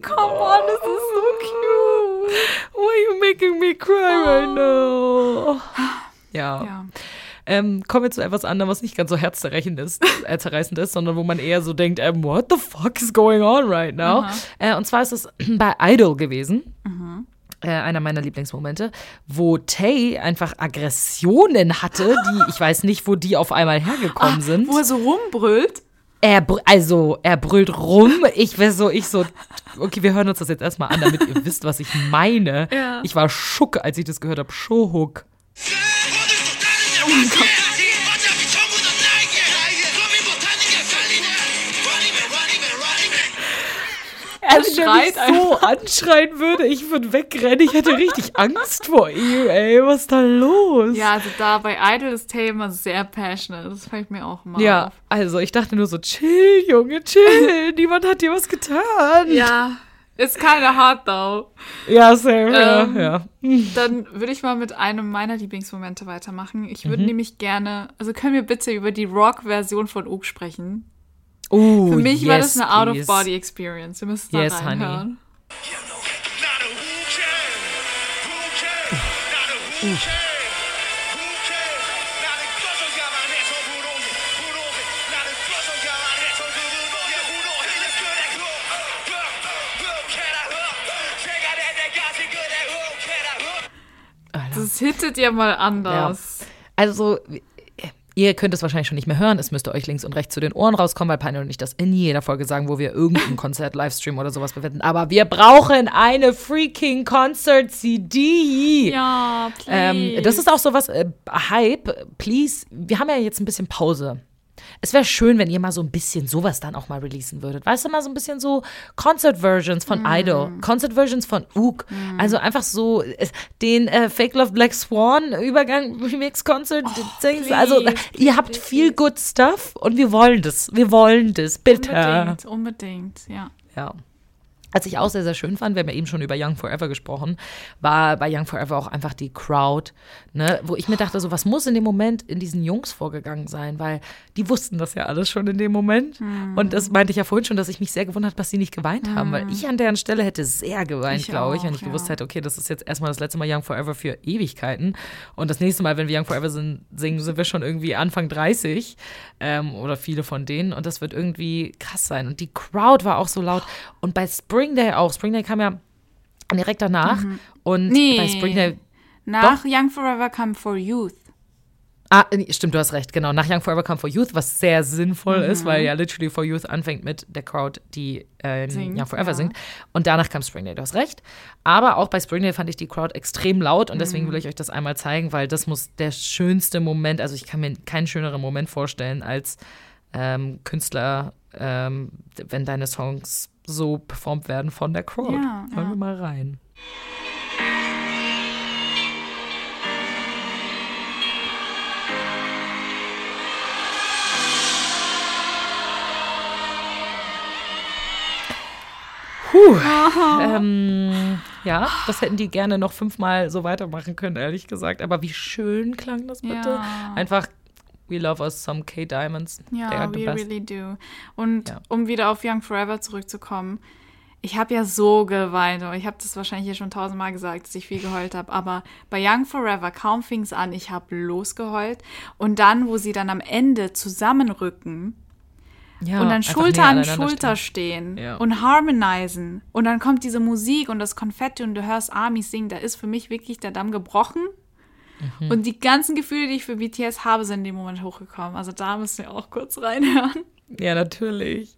Come on, this is so oh. cute. Why are you making me cry right oh. now? Ja. ja. Ähm, kommen wir zu etwas anderem, was nicht ganz so herzzerreißend ist, äh, zerreißend ist, sondern wo man eher so denkt, ähm, what the fuck is going on right now? Äh, und zwar ist es bei Idol gewesen. Äh, einer meiner Lieblingsmomente, wo Tay einfach Aggressionen hatte, die ich weiß nicht, wo die auf einmal hergekommen sind. Wo er so rumbrüllt. Er, br- also, er brüllt rum. Ich wäre so, ich so, okay, wir hören uns das jetzt erstmal an, damit ihr wisst, was ich meine. Ja. Ich war schock, als ich das gehört habe. Shohook. Er Wenn der mich schreit einfach. so anschreien würde, ich würde wegrennen. Ich hätte richtig Angst vor ihm, ey. Was ist da los? Ja, also da bei Idol ist Tay immer sehr passionate. Das fällt mir auch mal Ja, auf. also ich dachte nur so, chill, Junge, chill. Niemand hat dir was getan. Ja, ist kinda hard though. Ja, same, Ähm, ja, ja. Dann würde ich mal mit einem meiner Lieblingsmomente weitermachen. Ich Mhm. würde nämlich gerne, also können wir bitte über die Rock-Version von Ook sprechen? Oh, Für mich yes, war das eine. Out-of-Body-Experience. Wir müssen da Yes, honey. reinhören. Das hittet ja mal anders. Also, ihr könnt es wahrscheinlich schon nicht mehr hören. Es müsste euch links und rechts zu den Ohren rauskommen, weil Pine und ich das in jeder Folge sagen, wo wir irgendein Konzert, Livestream oder sowas bewerten. Aber wir brauchen eine freaking Concert-CD. Ja, please. Ähm, das ist auch sowas, äh, Hype, please. Wir haben ja jetzt ein bisschen Pause. Es wäre schön, wenn ihr mal so ein bisschen sowas dann auch mal releasen würdet. Weißt du, mal so ein bisschen so Concert-Versions von Idol, Concert-Versions von Ook. Also einfach so äh, den äh, Fake Love Black Swan Übergang Remix Concert Dings. Also please, ihr habt viel good stuff und wir wollen das. Wir wollen das, bitte. unbedingt, unbedingt, ja. Ja. Was ich auch sehr, sehr schön fand, wir haben ja eben schon über Young Forever gesprochen, war bei Young Forever auch einfach die Crowd, ne, wo ich mir dachte, so was muss in dem Moment in diesen Jungs vorgegangen sein, weil die wussten das ja alles schon in dem Moment. Hm. Und das meinte ich ja vorhin schon, dass ich mich sehr gewundert habe, dass sie nicht geweint haben, weil ich an deren Stelle hätte sehr geweint, glaube ich, wenn ich gewusst ja. hätte, okay, das ist jetzt erstmal das letzte Mal Young Forever für Ewigkeiten. Und das nächste Mal, wenn wir Young Forever sind, singen, sind wir schon irgendwie Anfang 30 ähm, oder viele von denen. Und das wird irgendwie krass sein. Und die Crowd war auch so laut. Und bei Spring Day auch. Spring Day kam ja direkt danach. Und Mhm. Nee. bei Spring Day. Nach Young Forever Come for Youth. Ah, stimmt, du hast recht, genau. Nach Young Forever Come for Youth, was sehr sinnvoll Mhm. ist, weil ja literally for Youth anfängt mit der Crowd, die ähm, Singt, Young Forever ja. singt. Und danach kam Spring Day, du hast recht. Aber auch bei Spring Day fand ich die Crowd extrem laut und Mhm. deswegen will ich euch das einmal zeigen, weil das muss der schönste Moment, also ich kann mir keinen schöneren Moment vorstellen als ähm, Künstler, ähm, wenn deine Songs so performt werden von der Crowd. Ja, Hören ja. wir mal rein. Puh. Ähm, Ja, das hätten die gerne noch fünfmal so weitermachen können, ehrlich gesagt. Aber wie schön klang das bitte. Ja. Einfach, we love us some K-Diamonds. They Ja, we really do. Und Ja. um wieder auf Young Forever zurückzukommen, ich habe ja so geweint. Ich habe das wahrscheinlich hier schon tausendmal gesagt, dass ich viel geheult habe. Aber bei Young Forever, kaum fing es an, ich habe losgeheult. Und dann, wo sie dann am Ende zusammenrücken Ja, und dann Schulter an Schulter stehen. stehen Ja. und harmonisieren. Und dann kommt diese Musik und das Konfetti und du hörst Army singen. Da ist für mich wirklich der Damm gebrochen. Mhm. Und die ganzen Gefühle, die ich für BTS habe, sind in dem Moment hochgekommen. Also da müssen wir auch kurz reinhören. Ja, natürlich.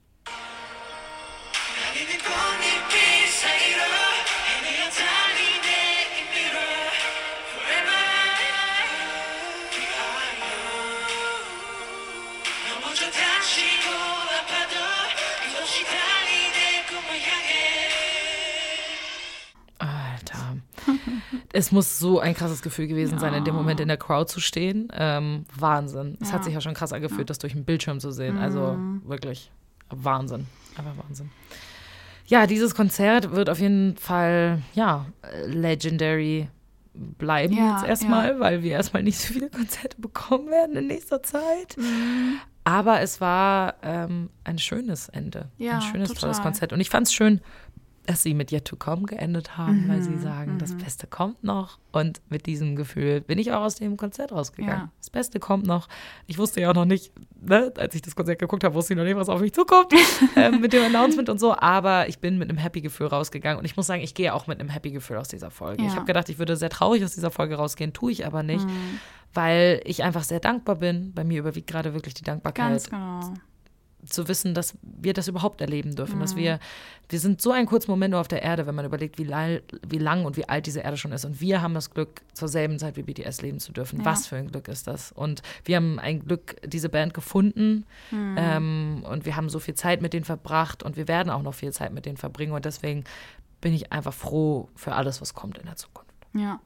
Es muss so ein krasses Gefühl gewesen sein, in dem Moment in der Crowd zu stehen. Ähm, Wahnsinn. Es hat sich ja schon krass angefühlt, das durch den Bildschirm zu sehen. Also wirklich Wahnsinn. Aber Wahnsinn. Ja, dieses Konzert wird auf jeden Fall, ja, legendary bleiben Ja, jetzt erstmal, weil wir erstmal nicht so viele Konzerte bekommen werden in nächster Zeit. Mhm. Aber es war ähm, ein schönes Ende. Ja, ein schönes, total. tolles Konzert. Und ich fand es schön, dass sie mit Yet to Come geendet haben, weil Mhm, sie sagen, das Beste kommt noch. Und mit diesem Gefühl bin ich auch aus dem Konzert rausgegangen. Ja. Das Beste kommt noch. Ich wusste ja auch noch nicht, ne, als ich das Konzert geguckt habe, wusste ich noch nicht, was auf mich zukommt ähm, mit dem Announcement und so. Aber ich bin mit einem Happy-Gefühl rausgegangen. Und ich muss sagen, ich gehe auch mit einem Happy-Gefühl aus dieser Folge. Ich Ja. habe gedacht, ich würde sehr traurig aus dieser Folge rausgehen, tue ich aber nicht, Mhm. weil ich einfach sehr dankbar bin. Bei mir überwiegt gerade wirklich die Dankbarkeit Ganz genau. Zu wissen, dass wir das überhaupt erleben dürfen, Mhm. dass wir, wir sind so einen kurzen Moment nur auf der Erde, wenn man überlegt, wie, lal- wie lang und wie alt diese Erde schon ist. Und wir haben das Glück, zur selben Zeit wie BTS leben zu dürfen. Ja. Was für ein Glück ist das? Und wir haben ein Glück, diese Band gefunden Mhm. ähm, und wir haben so viel Zeit mit denen verbracht und wir werden auch noch viel Zeit mit denen verbringen. Und deswegen bin ich einfach froh für alles, was kommt in der Zukunft. Ja.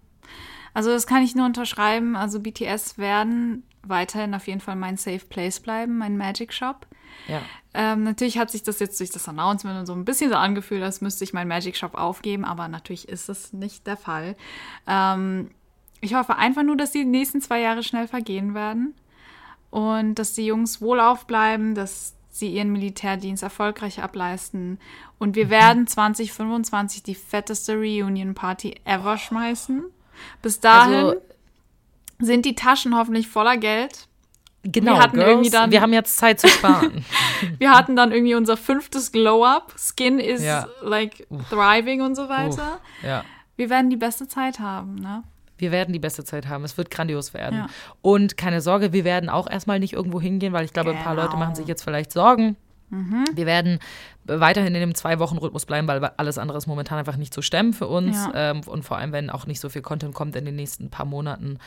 Also das kann ich nur unterschreiben. Also BTS werden weiterhin auf jeden Fall mein Safe Place bleiben, mein Magic Shop. Ja. Ähm, natürlich hat sich das jetzt durch das Announcement und so ein bisschen so angefühlt, als müsste ich meinen Magic Shop aufgeben, aber natürlich ist es nicht der Fall. Ähm, ich hoffe einfach nur, dass die nächsten zwei Jahre schnell vergehen werden und dass die Jungs wohlauf bleiben, dass sie ihren Militärdienst erfolgreich ableisten und wir werden 2025 die fetteste Reunion Party ever schmeißen. Bis dahin Also, sind die Taschen hoffentlich voller Geld. Genau, hatten Girls, irgendwie dann- wir haben jetzt Zeit zu sparen. Wir hatten dann irgendwie unser fünftes Glow-Up. Skin is Ja. like thriving und so weiter. ja. Wir werden die beste Zeit haben, ne? Wir werden die beste Zeit haben. Es wird grandios werden. Ja. Und keine Sorge, wir werden auch erstmal nicht irgendwo hingehen, weil ich glaube, ein paar Genau. Mhm. Leute machen sich jetzt vielleicht Sorgen. Wir werden weiterhin in dem Zwei-Wochen-Rhythmus bleiben, weil alles andere ist momentan einfach nicht zu stemmen für uns. Ja. Ähm, und vor allem, wenn auch nicht so viel Content kommt in den nächsten paar Monaten,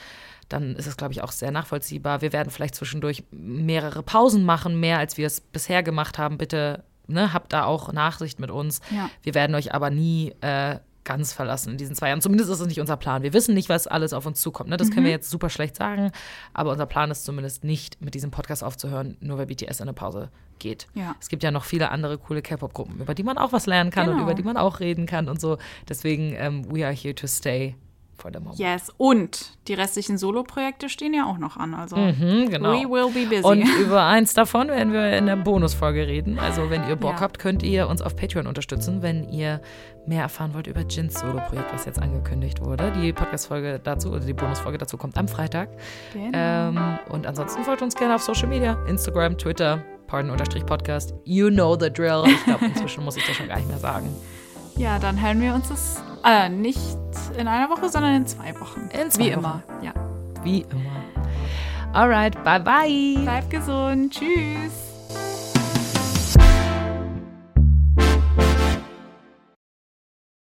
dann ist es, glaube ich, auch sehr nachvollziehbar. Wir werden vielleicht zwischendurch mehrere Pausen machen, mehr als wir es bisher gemacht haben. Bitte ne, habt da auch Nachsicht mit uns. Ja. Wir werden euch aber nie äh, ganz verlassen in diesen zwei Jahren. Zumindest ist es nicht unser Plan. Wir wissen nicht, was alles auf uns zukommt. Ne? Das können Mhm. wir jetzt super schlecht sagen. Aber unser Plan ist zumindest nicht, mit diesem Podcast aufzuhören, nur weil BTS in eine Pause geht. Ja. Es gibt ja noch viele andere coole K-Pop-Gruppen, über die man auch was lernen kann und Genau. über die man auch reden kann und so. Deswegen, ähm, we are here to stay for the moment. Yes. Und die restlichen Solo-Projekte stehen ja auch noch an. Also Mhm, genau. we will be busy. Und über eins davon werden wir in der Bonusfolge reden. Also, wenn ihr Bock Ja. habt, könnt ihr uns auf Patreon unterstützen, wenn ihr mehr erfahren wollt über Jins Solo-Projekt, was jetzt angekündigt wurde. Die Podcast-Folge dazu, oder die Bonusfolge dazu kommt am Freitag. Genau. Ähm, und ansonsten folgt uns gerne auf Social Media: Instagram, Twitter, pardon-podcast. You know the drill. Ich glaube, inzwischen muss ich das schon gar nicht mehr sagen. Ja, dann hören wir uns das äh, nicht in einer Woche, sondern in zwei Wochen. In zwei Wie Wochen. immer. Ja. Wie immer. Alright, bye bye. Bleib gesund. Tschüss.